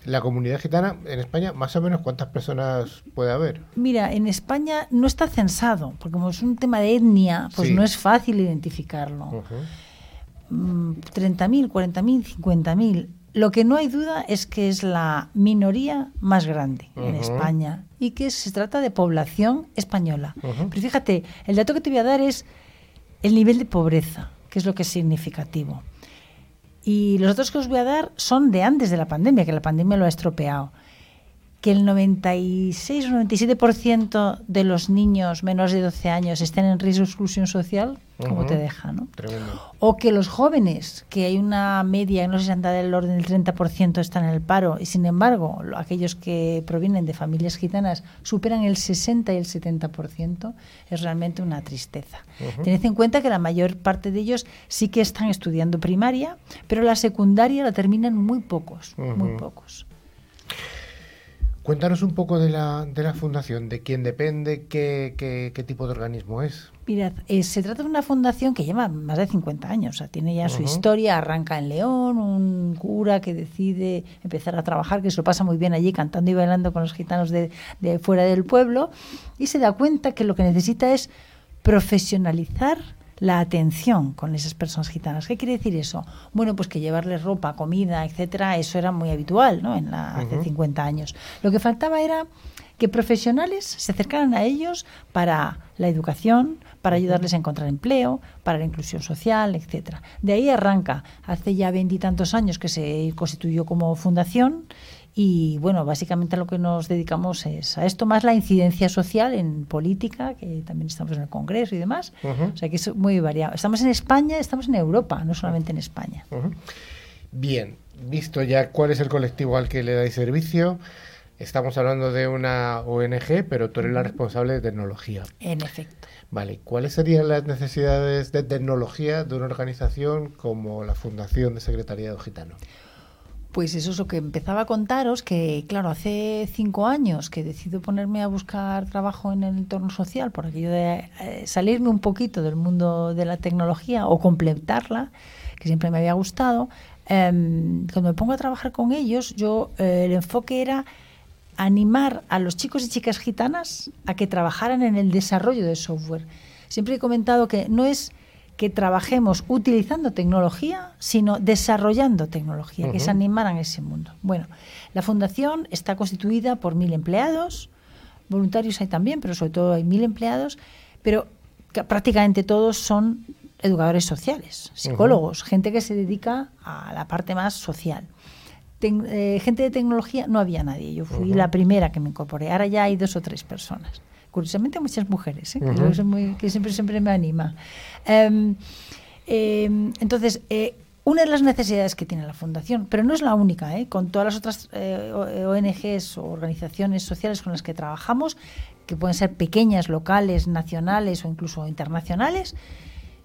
La comunidad gitana en España, más o menos, ¿cuántas personas puede haber? Mira, en España no está censado, porque como es un tema de etnia, pues no es fácil identificarlo. 30.000, 40.000, 50.000. Lo que no hay duda es que es la minoría más grande en España y que se trata de población española. Pero fíjate, el dato que te voy a dar es el nivel de pobreza, que es lo que es significativo. Y los datos que os voy a dar son de antes de la pandemia, que la pandemia lo ha estropeado. Que el 96 o 97% de los niños menores de 12 años estén en riesgo de exclusión social, como te deja, ¿no? O que los jóvenes, que hay una media, no sé si anda del orden del 30%, están en el paro, y sin embargo, aquellos que provienen de familias gitanas superan el 60 y el 70%, es realmente una tristeza. Tened en cuenta que la mayor parte de ellos sí que están estudiando primaria, pero la secundaria la terminan muy pocos, muy pocos. Cuéntanos un poco de la, de la fundación, de quién depende, qué, qué, tipo de organismo es. Mirad, eh, se trata de una fundación que lleva más de 50 años, o sea, tiene ya su historia, arranca en León, un cura que decide empezar a trabajar, que se lo pasa muy bien allí cantando y bailando con los gitanos de, de fuera del pueblo, y se da cuenta que lo que necesita es profesionalizar la atención con esas personas gitanas. ¿Qué quiere decir eso? Bueno, pues que llevarles ropa, comida, etcétera, eso era muy habitual, ¿no? En la, hace 50 años. Lo que faltaba era que profesionales se acercaran a ellos para la educación, para ayudarles a encontrar empleo, para la inclusión social, etcétera. De ahí arranca, hace ya veintitantos años que se constituyó como fundación y bueno, básicamente lo que nos dedicamos es a esto, más la incidencia social en política, que también estamos en el Congreso y demás. O sea que es muy variado. Estamos en España, estamos en Europa, no solamente en España. Bien, visto ya cuál es el colectivo al que le dais servicio, estamos hablando de una ONG, pero tú eres la responsable de tecnología. En efecto. Vale, ¿cuáles serían las necesidades de tecnología de una organización como la Fundación de Secretariado Gitano? Pues eso es lo que empezaba a contaros, que claro, hace cinco años que decido ponerme a buscar trabajo en el entorno social, por aquello de eh, salirme un poquito del mundo de la tecnología o completarla, que siempre me había gustado, em, cuando me pongo a trabajar con ellos, yo eh, el enfoque era animar a los chicos y chicas gitanas a que trabajaran en el desarrollo de software. Siempre he comentado que no es que trabajemos utilizando tecnología, sino desarrollando tecnología, que se animaran a ese mundo. Bueno, la fundación está constituida por mil empleados, voluntarios hay también, pero sobre todo hay mil empleados, pero prácticamente todos son educadores sociales, psicólogos, gente que se dedica a la parte más social. Eh, gente de tecnología no había nadie, yo fui la primera que me incorporé, ahora ya hay dos o tres personas curiosamente muchas mujeres, ¿eh? que, siempre, siempre me anima. Em, em, entonces, eh, una de las necesidades que tiene la Fundación, pero no es la única, ¿eh? con todas las otras ONGs o organizaciones sociales con las que trabajamos, que pueden ser pequeñas, locales, nacionales o incluso internacionales,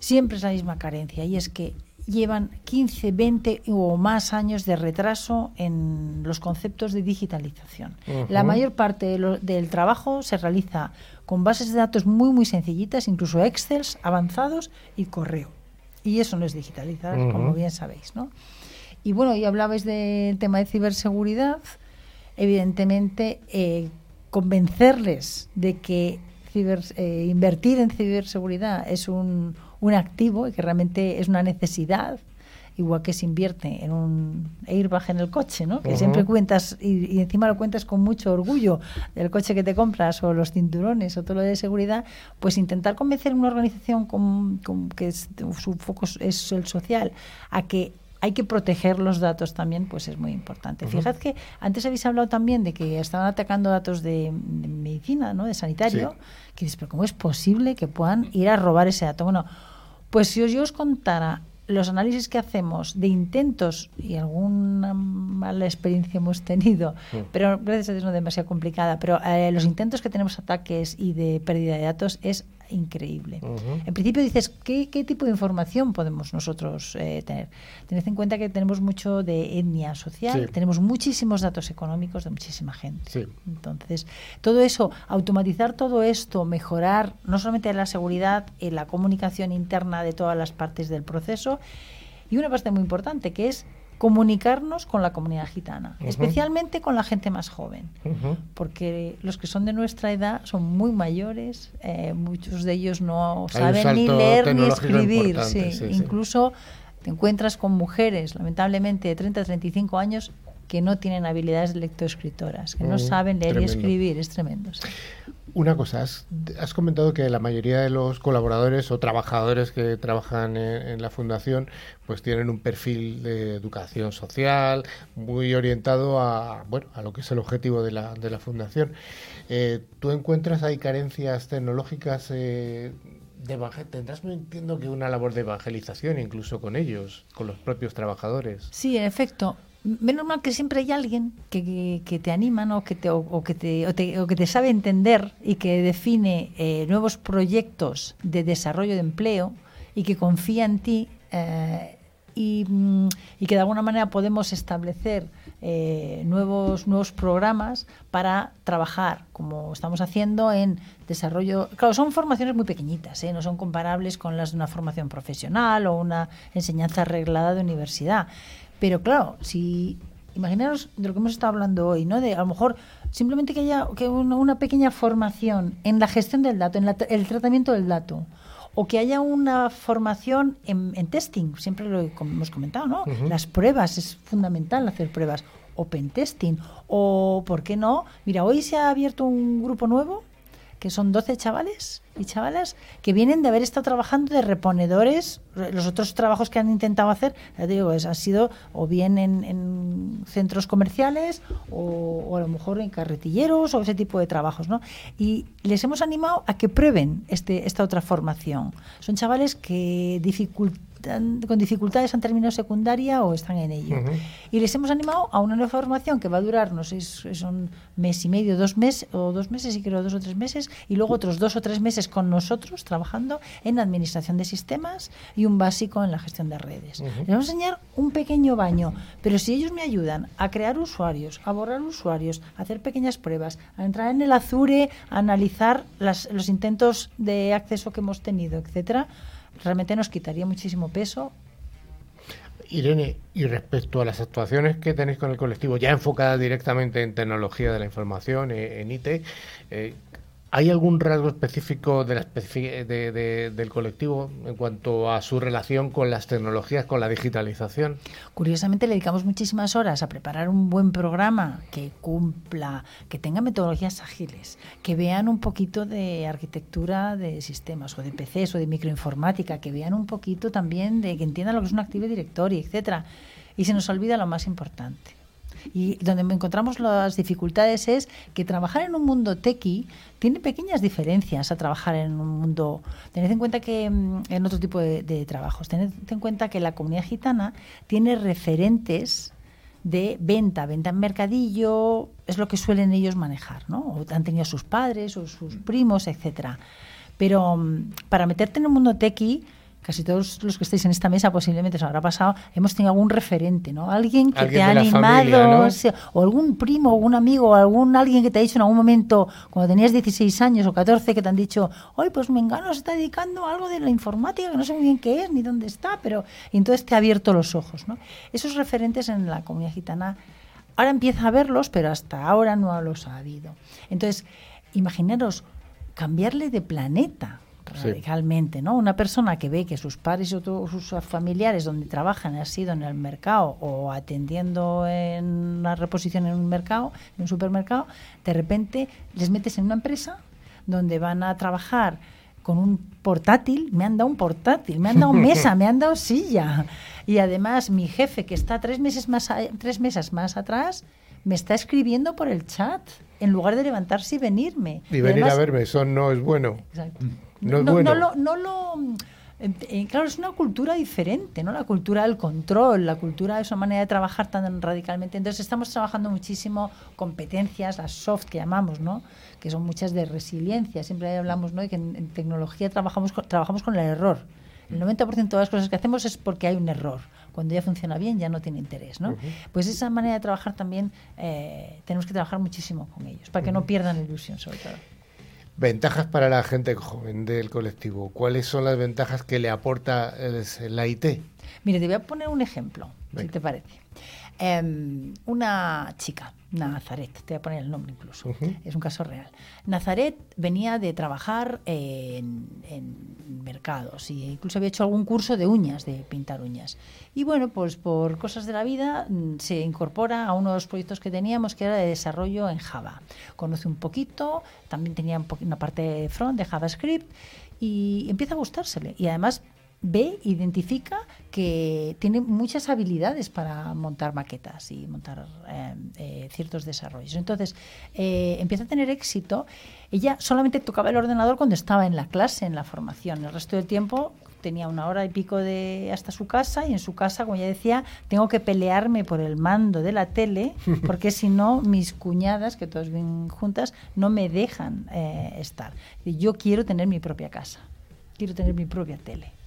siempre es la misma carencia y es que llevan 15, 20 o más años de retraso en los conceptos de digitalización. La mayor parte del trabajo se realiza con bases de datos muy, muy sencillitas, incluso Excel avanzados y correo. Y eso no es digitalizar, como bien sabéis. ¿no? Y bueno, y hablabais del tema de ciberseguridad. Evidentemente, eh, convencerles de que eh, invertir en ciberseguridad es un un activo y que realmente es una necesidad, igual que se invierte en un airbag en el coche, ¿no? que siempre cuentas y, encima lo cuentas con mucho orgullo del coche que te compras o los cinturones o todo lo de seguridad, pues intentar convencer a una organización con, que su foco es el social a que hay que proteger los datos también, pues es muy importante. Fíjate Fijad que antes habéis hablado también de que estaban atacando datos de, medicina, ¿no? de sanitario, que dices, pero ¿cómo es posible que puedan ir a robar ese dato? Bueno, pues si yo os contara los análisis que hacemos de intentos y alguna mala experiencia hemos tenido, pero gracias a Dios no demasiado complicada, pero eh, los intentos que tenemos ataques y de pérdida de datos es increíble. En principio dices, ¿qué, tipo de información podemos nosotros eh, tener? Tened en cuenta que tenemos mucho de etnia social, tenemos muchísimos datos económicos de muchísima gente. Entonces, todo eso, automatizar todo esto, mejorar no solamente la seguridad, y la comunicación interna de todas las partes del proceso, y una parte muy importante que es comunicarnos con la comunidad gitana, especialmente con la gente más joven, porque los que son de nuestra edad son muy mayores, eh, muchos de ellos no saben ni leer ni escribir, incluso te encuentras con mujeres, lamentablemente de 30 a 35 años, que no tienen habilidades lectoescritoras, que no saben leer y escribir, es tremendo. Una cosa, has, comentado que la mayoría de los colaboradores o trabajadores que trabajan en, la fundación pues tienen un perfil de educación social muy orientado a, bueno, a lo que es el objetivo de la, de la fundación. Eh, ¿Tú encuentras hay carencias tecnológicas? Eh, de tendrás, no entiendo que una labor de evangelización incluso con ellos, con los propios trabajadores. Sí, en efecto menos mal que siempre hay alguien que, te anima ¿no? que te, o, que te, o, que te sabe entender y que define eh, nuevos proyectos de desarrollo de empleo y que confía en ti eh, y, mm, y, que de alguna manera podemos establecer eh, nuevos, nuevos programas para trabajar, como estamos haciendo en desarrollo. Claro, son formaciones muy pequeñitas, no son comparables con las de una formación profesional o una enseñanza arreglada de universidad pero claro, si imaginaros de lo que hemos estado hablando hoy, ¿no? De a lo mejor simplemente que haya que una, pequeña formación en la gestión del dato, en el tratamiento del dato, o que haya una formación en, testing, siempre lo hemos comentado, ¿no? Las pruebas, es fundamental hacer pruebas, o pentesting, o, ¿por qué no? Mira, hoy se ha abierto un grupo nuevo, que son 12 chavales, y chavalas que vienen de haber estado trabajando de reponedores. Los otros trabajos que han intentado hacer, ya te digo, es, han sido o bien en, centros comerciales o, a lo mejor en carretilleros o ese tipo de trabajos. ¿no? Y les hemos animado a que prueben este, esta otra formación. Son chavales que con dificultades han terminado secundaria o están en ello. Y les hemos animado a una nueva formación que va a durar, no sé, es un mes y medio, dos meses, o dos meses, y creo dos o tres meses, y luego otros dos o tres meses con nosotros trabajando en administración de sistemas y un básico en la gestión de redes. Les vamos a enseñar un pequeño baño, pero si ellos me ayudan a crear usuarios, a borrar usuarios, a hacer pequeñas pruebas, a entrar en el Azure, a analizar los intentos de acceso que hemos tenido, etcétera, realmente nos quitaría muchísimo peso. Irene, y respecto a las actuaciones que tenéis con el colectivo, ya enfocadas directamente en tecnología de la información, eh, en IT, eh, ¿Hay algún rasgo específico de la de, del colectivo en cuanto a su relación con las tecnologías, con la digitalización? Curiosamente le dedicamos muchísimas horas a preparar un buen programa que cumpla, que tenga metodologías ágiles, que vean un poquito de arquitectura de sistemas o de PCs o de microinformática, que vean un poquito también de que entiendan lo que es un Active Directory, etcétera. Y se nos olvida lo más importante y donde encontramos las dificultades es que trabajar en un mundo tequi tiene pequeñas diferencias a trabajar en un mundo. Tened en cuenta que mm, en otro tipo de, trabajos, tened en cuenta que la comunidad gitana tiene referentes de venta, venta en mercadillo, es lo que suelen ellos manejar, ¿no? O han tenido sus padres o sus primos, etcétera. Pero mm, para meterte en un mundo tequi casi todos los que estáis en esta mesa posiblemente os habrá pasado, hemos tenido algún referente, ¿no? Alguien que te ha animado, o, algún primo, algún amigo, o algún alguien que te ha dicho en algún momento, cuando tenías 16 años o 14, que te han dicho, hoy pues Mengano se está dedicando a algo de la informática, que no sé muy bien qué es, ni dónde está, pero y entonces te ha abierto los ojos, ¿no? Esos referentes en la comunidad gitana, ahora empieza a verlos, pero hasta ahora no los ha habido. Entonces, imaginaros cambiarle de planeta radicalmente, ¿no? Una persona que ve que sus padres o sus familiares donde trabajan han sido en el mercado o atendiendo en una reposición en un mercado, en un supermercado, de repente les metes en una empresa donde van a trabajar con un portátil, me han dado un portátil, me han dado mesa, me han dado silla. Y además mi jefe, que está tres meses más tres meses más atrás, me está escribiendo por el chat en lugar de levantarse y venirme. Y, venir a verme, eso no es bueno. Exacto. No, lo, no lo eh, claro, es una cultura diferente, ¿no? La cultura del control, la cultura de esa manera de trabajar tan radicalmente. Entonces estamos trabajando muchísimo competencias, las soft que llamamos, ¿no? Que son muchas de resiliencia. Siempre hablamos, ¿no? De que en, tecnología trabajamos con, trabajamos con el error. El 90% de las cosas que hacemos es porque hay un error. Cuando ya funciona bien ya no tiene interés, ¿no? Pues esa manera de trabajar también eh, tenemos que trabajar muchísimo con ellos para que no pierdan la ilusión, sobre todo. Ventajas para la gente joven del colectivo. ¿Cuáles son las ventajas que le aporta la IT? Mire, te voy a poner un ejemplo, si te parece. Em, una chica, Nazaret, te voy a poner el nombre incluso, es un caso real. Nazaret venía de trabajar en, mercados e incluso había hecho algún curso de uñas, de pintar uñas. Y bueno, pues por cosas de la vida mm, se incorpora a uno de los proyectos que teníamos que era de desarrollo en Java. Conoce un poquito, también tenía una parte de front de JavaScript y empieza a gustársele. Y además ve, identifica que tiene muchas habilidades para montar maquetas y montar eh, eh, ciertos desarrollos. Entonces, eh, empieza a tener éxito. Ella solamente tocaba el ordenador cuando estaba en la clase, en la formación. El resto del tiempo tenía una hora y pico de hasta su casa y en su casa, como ya decía, tengo que pelearme por el mando de la tele porque si no mis cuñadas, que todas viven juntas, no me dejan estar. Yo quiero tener mi propia casa, quiero tener mi propia tele.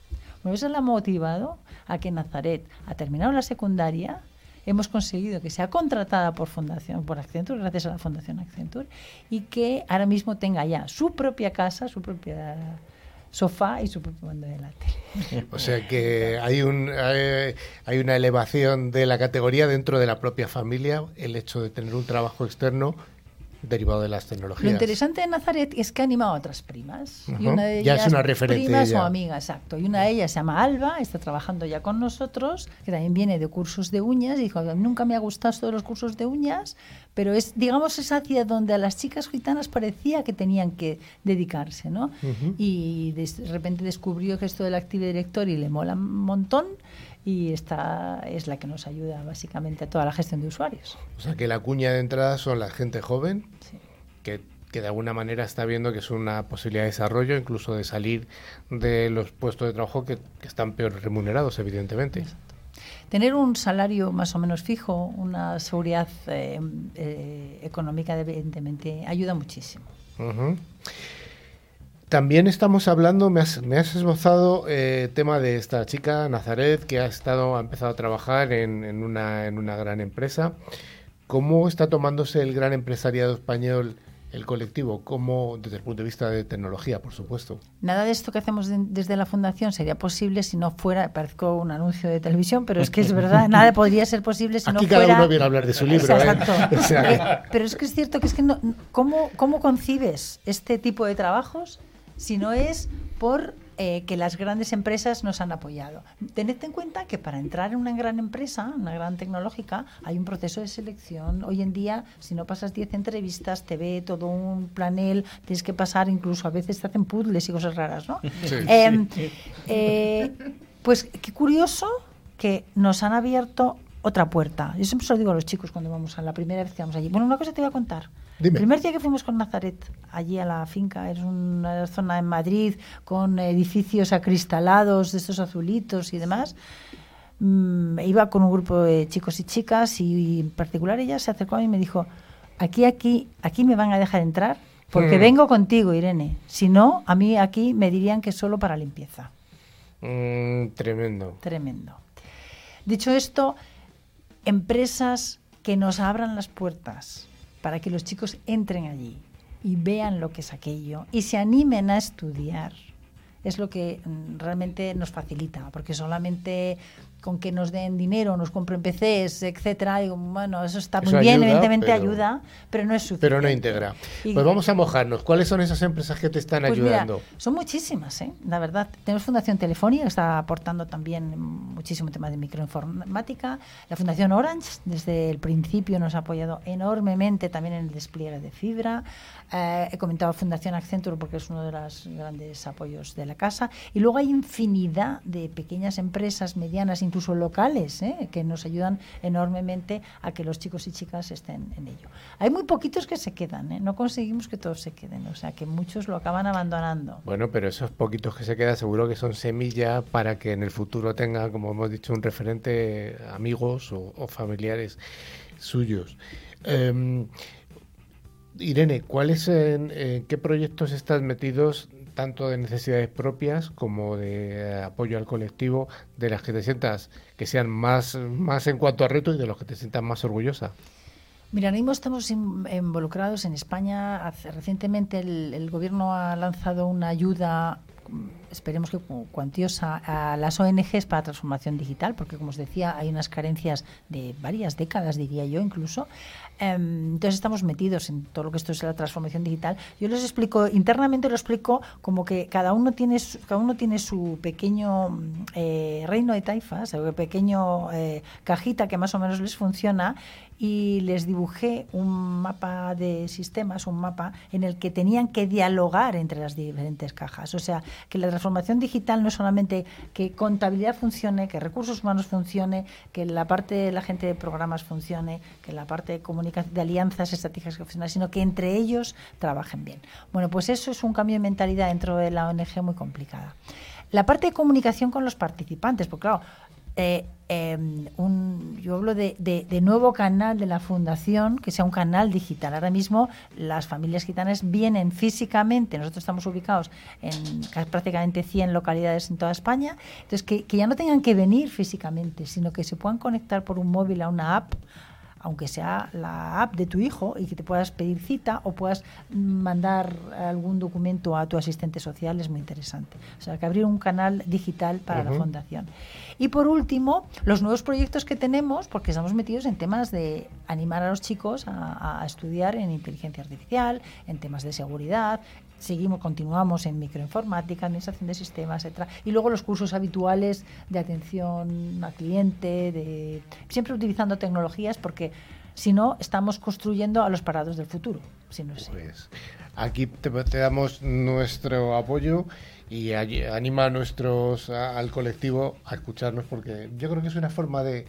Le ha motivado a que Nazaret ha terminado la secundaria, hemos conseguido que sea contratada por Fundación, por Accenture, gracias a la Fundación Accenture, y que ahora mismo tenga ya su propia casa, su propia sofá y su propio mando de la tele. O sea que hay, un, hay, hay, una elevación de la categoría dentro de la propia familia, el hecho de tener un trabajo externo derivado de las tecnologías. Lo interesante de Nazaret es que ha animado a otras primas. y una de ellas, ya es una referencia. Primas o amigas, exacto. Y una de ellas se llama Alba, está trabajando ya con nosotros, que también viene de cursos de uñas. Y dijo, nunca me ha gustado todos los cursos de uñas, pero es, digamos, es hacia donde a las chicas gitanas parecía que tenían que dedicarse, ¿no? Y de repente descubrió que esto del Active Directory le mola un montón y esta es la que nos ayuda básicamente a toda la gestión de usuarios. O sea que la cuña de entrada son la gente joven que que de alguna manera está viendo que es una posibilidad de desarrollo, incluso de salir de los puestos de trabajo que, están peor remunerados, evidentemente. Tener un salario más o menos fijo, una seguridad eh, eh, económica, evidentemente, ayuda muchísimo. También estamos hablando, me has, esbozado el eh, tema de esta chica, Nazaret, que ha estado, ha empezado a trabajar en, en, una, en una gran empresa. ¿Cómo está tomándose el gran empresariado español el colectivo, como desde el punto de vista de tecnología, por supuesto. Nada de esto que hacemos desde la fundación sería posible si no fuera, parezco un anuncio de televisión, pero es que es verdad, nada podría ser posible si Aquí no cada fuera. uno viene a hablar de su libro. ¿eh? Exacto. Pero es que es cierto que es que no, ¿cómo, ¿cómo concibes este tipo de trabajos si no es por eh, que las grandes empresas nos han apoyado. Tened en cuenta que para entrar en una gran empresa, una gran tecnológica, hay un proceso de selección. Hoy en día, si no pasas 10 entrevistas, te ve todo un planel, tienes que pasar, incluso a veces te hacen puzzles y cosas raras, ¿no? Em, eh, pues qué curioso que nos han abierto otra puerta. Yo siempre se lo digo a los chicos cuando vamos a la primera vez que vamos allí. Bueno, una cosa te voy a contar. El primer día que fuimos con Nazaret, allí a la finca, es una zona en Madrid con edificios acristalados, de estos azulitos y demás. Mm, iba con un grupo de chicos y chicas y, en particular ella se acercó a mí y me dijo, aquí, aquí, aquí me van a dejar entrar porque mm. vengo contigo, Irene. Si no, a mí aquí me dirían que solo para limpieza. Mm, tremendo. Tremendo. Dicho esto, empresas que nos abran las puertas para que los chicos entren allí y vean lo que es aquello y se animen a estudiar. Es lo que mm, realmente nos facilita, porque solamente con que nos den dinero, nos compren PCs, etcétera, digo, bueno, eso está muy bien, evidentemente ayuda, pero no es suficiente. Pero no integra. pues vamos a mojarnos. ¿Cuáles son esas empresas que te están pues ayudando? son muchísimas, ¿eh? la verdad. Tenemos Fundación Telefónica, que está aportando también muchísimo tema de microinformática. La Fundación Orange, desde el principio, nos ha apoyado enormemente también en el despliegue de fibra. Eh, he comentado Fundación Accenture porque es uno de los grandes apoyos de la casa. Y luego hay infinidad de pequeñas empresas, medianas, incluso locales, ¿eh? que nos ayudan enormemente a que los chicos y chicas estén en ello. Hay muy poquitos que se quedan, ¿eh? no conseguimos que todos se queden, o sea que muchos lo acaban abandonando. Bueno, pero esos poquitos que se quedan seguro que son semilla para que en el futuro tenga, como hemos dicho, un referente amigos o, familiares suyos. Em, Irene, ¿cuáles en, qué proyectos estás metidos tanto de necesidades propias como de apoyo al colectivo, de las que te sientas que sean más, más en cuanto a reto y de los que te sientas más orgullosa? Mira, ahora mismo estamos involucrados en España. recientemente el, gobierno ha lanzado una ayuda esperemos que cuantiosa a las ONGs para transformación digital, porque como os decía, hay unas carencias de varias décadas, diría yo incluso. Em, entonces estamos metidos en todo lo que esto es la transformación digital. Yo les explico, internamente lo explico como que cada uno tiene, cada uno tiene su pequeño eh, reino de taifas, su pequeño eh, cajita que más o menos les funciona y les dibujé un mapa de sistemas, un mapa en el que tenían que dialogar entre las diferentes cajas. O sea, que la transformación digital no es solamente que contabilidad funcione, que recursos humanos funcione, que la parte de la gente de programas funcione, que la parte de comunicación, de alianzas estratégicas funcione, sino que entre ellos trabajen bien. Bueno, pues eso es un cambio de mentalidad dentro de la ONG muy complicada. La parte de comunicación con los participantes, porque claro, eh, em, un, yo hablo de, de, nuevo canal de la fundación, que sea un canal digital. Ahora mismo las familias gitanas vienen físicamente, nosotros estamos ubicados en prácticamente 100 localidades en toda España, entonces que, que ya no tengan que venir físicamente, sino que se puedan conectar por un móvil a una app, aunque sea la app de tu hijo y que te puedas pedir cita o puedas mandar algún documento a tu asistente social es muy interesante. O sea, que abrir un canal digital para la fundación. Y por último, los nuevos proyectos que tenemos, porque estamos metidos en temas de animar a los chicos a, estudiar en inteligencia artificial, en temas de seguridad, seguimos, continuamos en microinformática, administración de sistemas, etcétera. Y luego los cursos habituales de atención al cliente, de siempre utilizando tecnologías porque si no estamos construyendo a los parados del futuro. Si no es pues, aquí te, damos nuestro apoyo y anima a nuestros al colectivo a escucharnos porque yo creo que es una forma de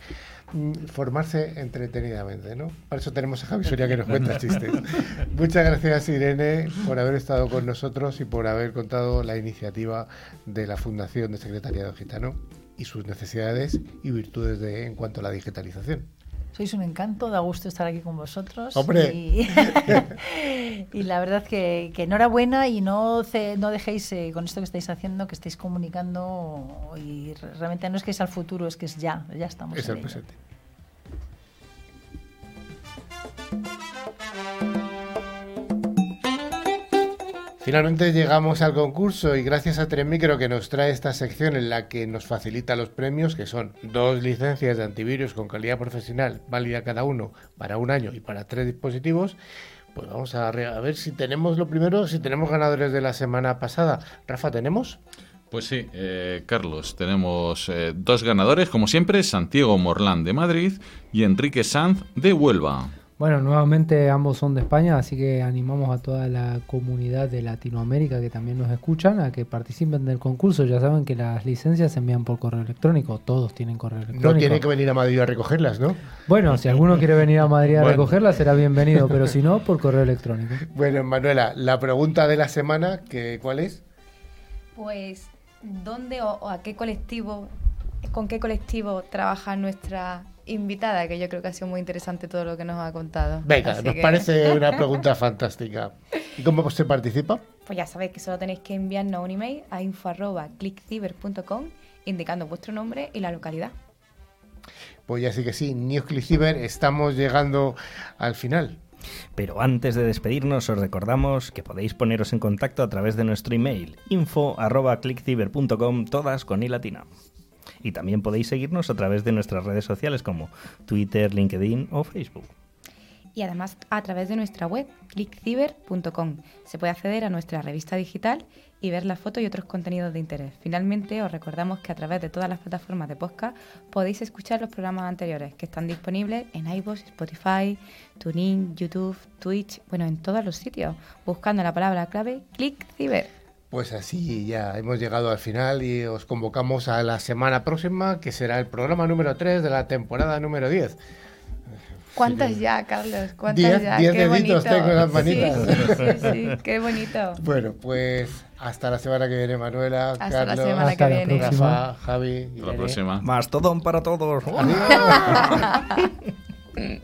mm, formarse entretenidamente, ¿no? Para eso tenemos a Javi Soria que nos cuenta chistes. Muchas gracias Irene por haber estado con nosotros y por haber contado la iniciativa de la Fundación de Secretariado Gitano y sus necesidades y virtudes de, en cuanto a la digitalización. Sois un encanto, da gusto estar aquí con vosotros. ¡Hombre! Y, la verdad que, que enhorabuena y no, no dejéis eh, con esto que estáis haciendo, que estéis comunicando y realmente no es que es al futuro, es que es ya, ya estamos. Es el presente. Finalmente llegamos al concurso y gracias a Micro que nos trae esta sección en la que nos facilita los premios, que son dos licencias de antivirus con calidad profesional, válida cada uno para un año y para tres dispositivos, pues vamos a, ver si tenemos lo primero, si tenemos ganadores de la semana pasada. Rafa, ¿tenemos? Pues sí, eh, Carlos, tenemos eh, dos ganadores, como siempre, Santiago Morlán de Madrid y Enrique Sanz de Huelva. Bueno, nuevamente ambos son de España, así que animamos a toda la comunidad de Latinoamérica que también nos escuchan a que participen del concurso. Ya saben que las licencias se envían por correo electrónico, todos tienen correo electrónico. No tiene que venir a Madrid a recogerlas, ¿no? Bueno, si alguno quiere venir a Madrid a recogerlas será bienvenido, pero si no, por correo electrónico. Bueno, Manuela, la pregunta de la semana, que, ¿cuál es? Pues, ¿dónde o a qué colectivo, con qué colectivo trabaja nuestra invitada, que yo creo que ha sido muy interesante todo lo que nos ha contado. Venga, nos parece una pregunta fantástica. ¿Y cómo se participa? Pues ya sabéis que solo tenéis que enviarnos un email a info.clickciber.com indicando vuestro nombre y la localidad. Pues ya sí que sí, News Clickciber, estamos llegando al final. Pero antes de despedirnos os recordamos que podéis poneros en contacto a través de nuestro email info.clickciber.com todas con i latina. Y también podéis seguirnos a través de nuestras redes sociales como Twitter, LinkedIn o Facebook. Y además a través de nuestra web, clickciber.com. Se puede acceder a nuestra revista digital y ver las fotos y otros contenidos de interés. Finalmente, os recordamos que a través de todas las plataformas de podcast podéis escuchar los programas anteriores que están disponibles en iVoox, Spotify, TuneIn, YouTube, Twitch, bueno, en todos los sitios, buscando la palabra clave ClickCiber. Pues así ya hemos llegado al final y os convocamos a la semana próxima, que será el programa número 3 de la temporada número 10. ¿Cuántas ya, Carlos? ¿Cuántas ya? 10 deditos tengo en las manitas. Sí, sí, sí, qué bonito. Bueno, pues hasta la semana que viene, Manuela, hasta Carlos, la semana que viene. Rafa, Javi. Hasta la próxima. Más todo para todos.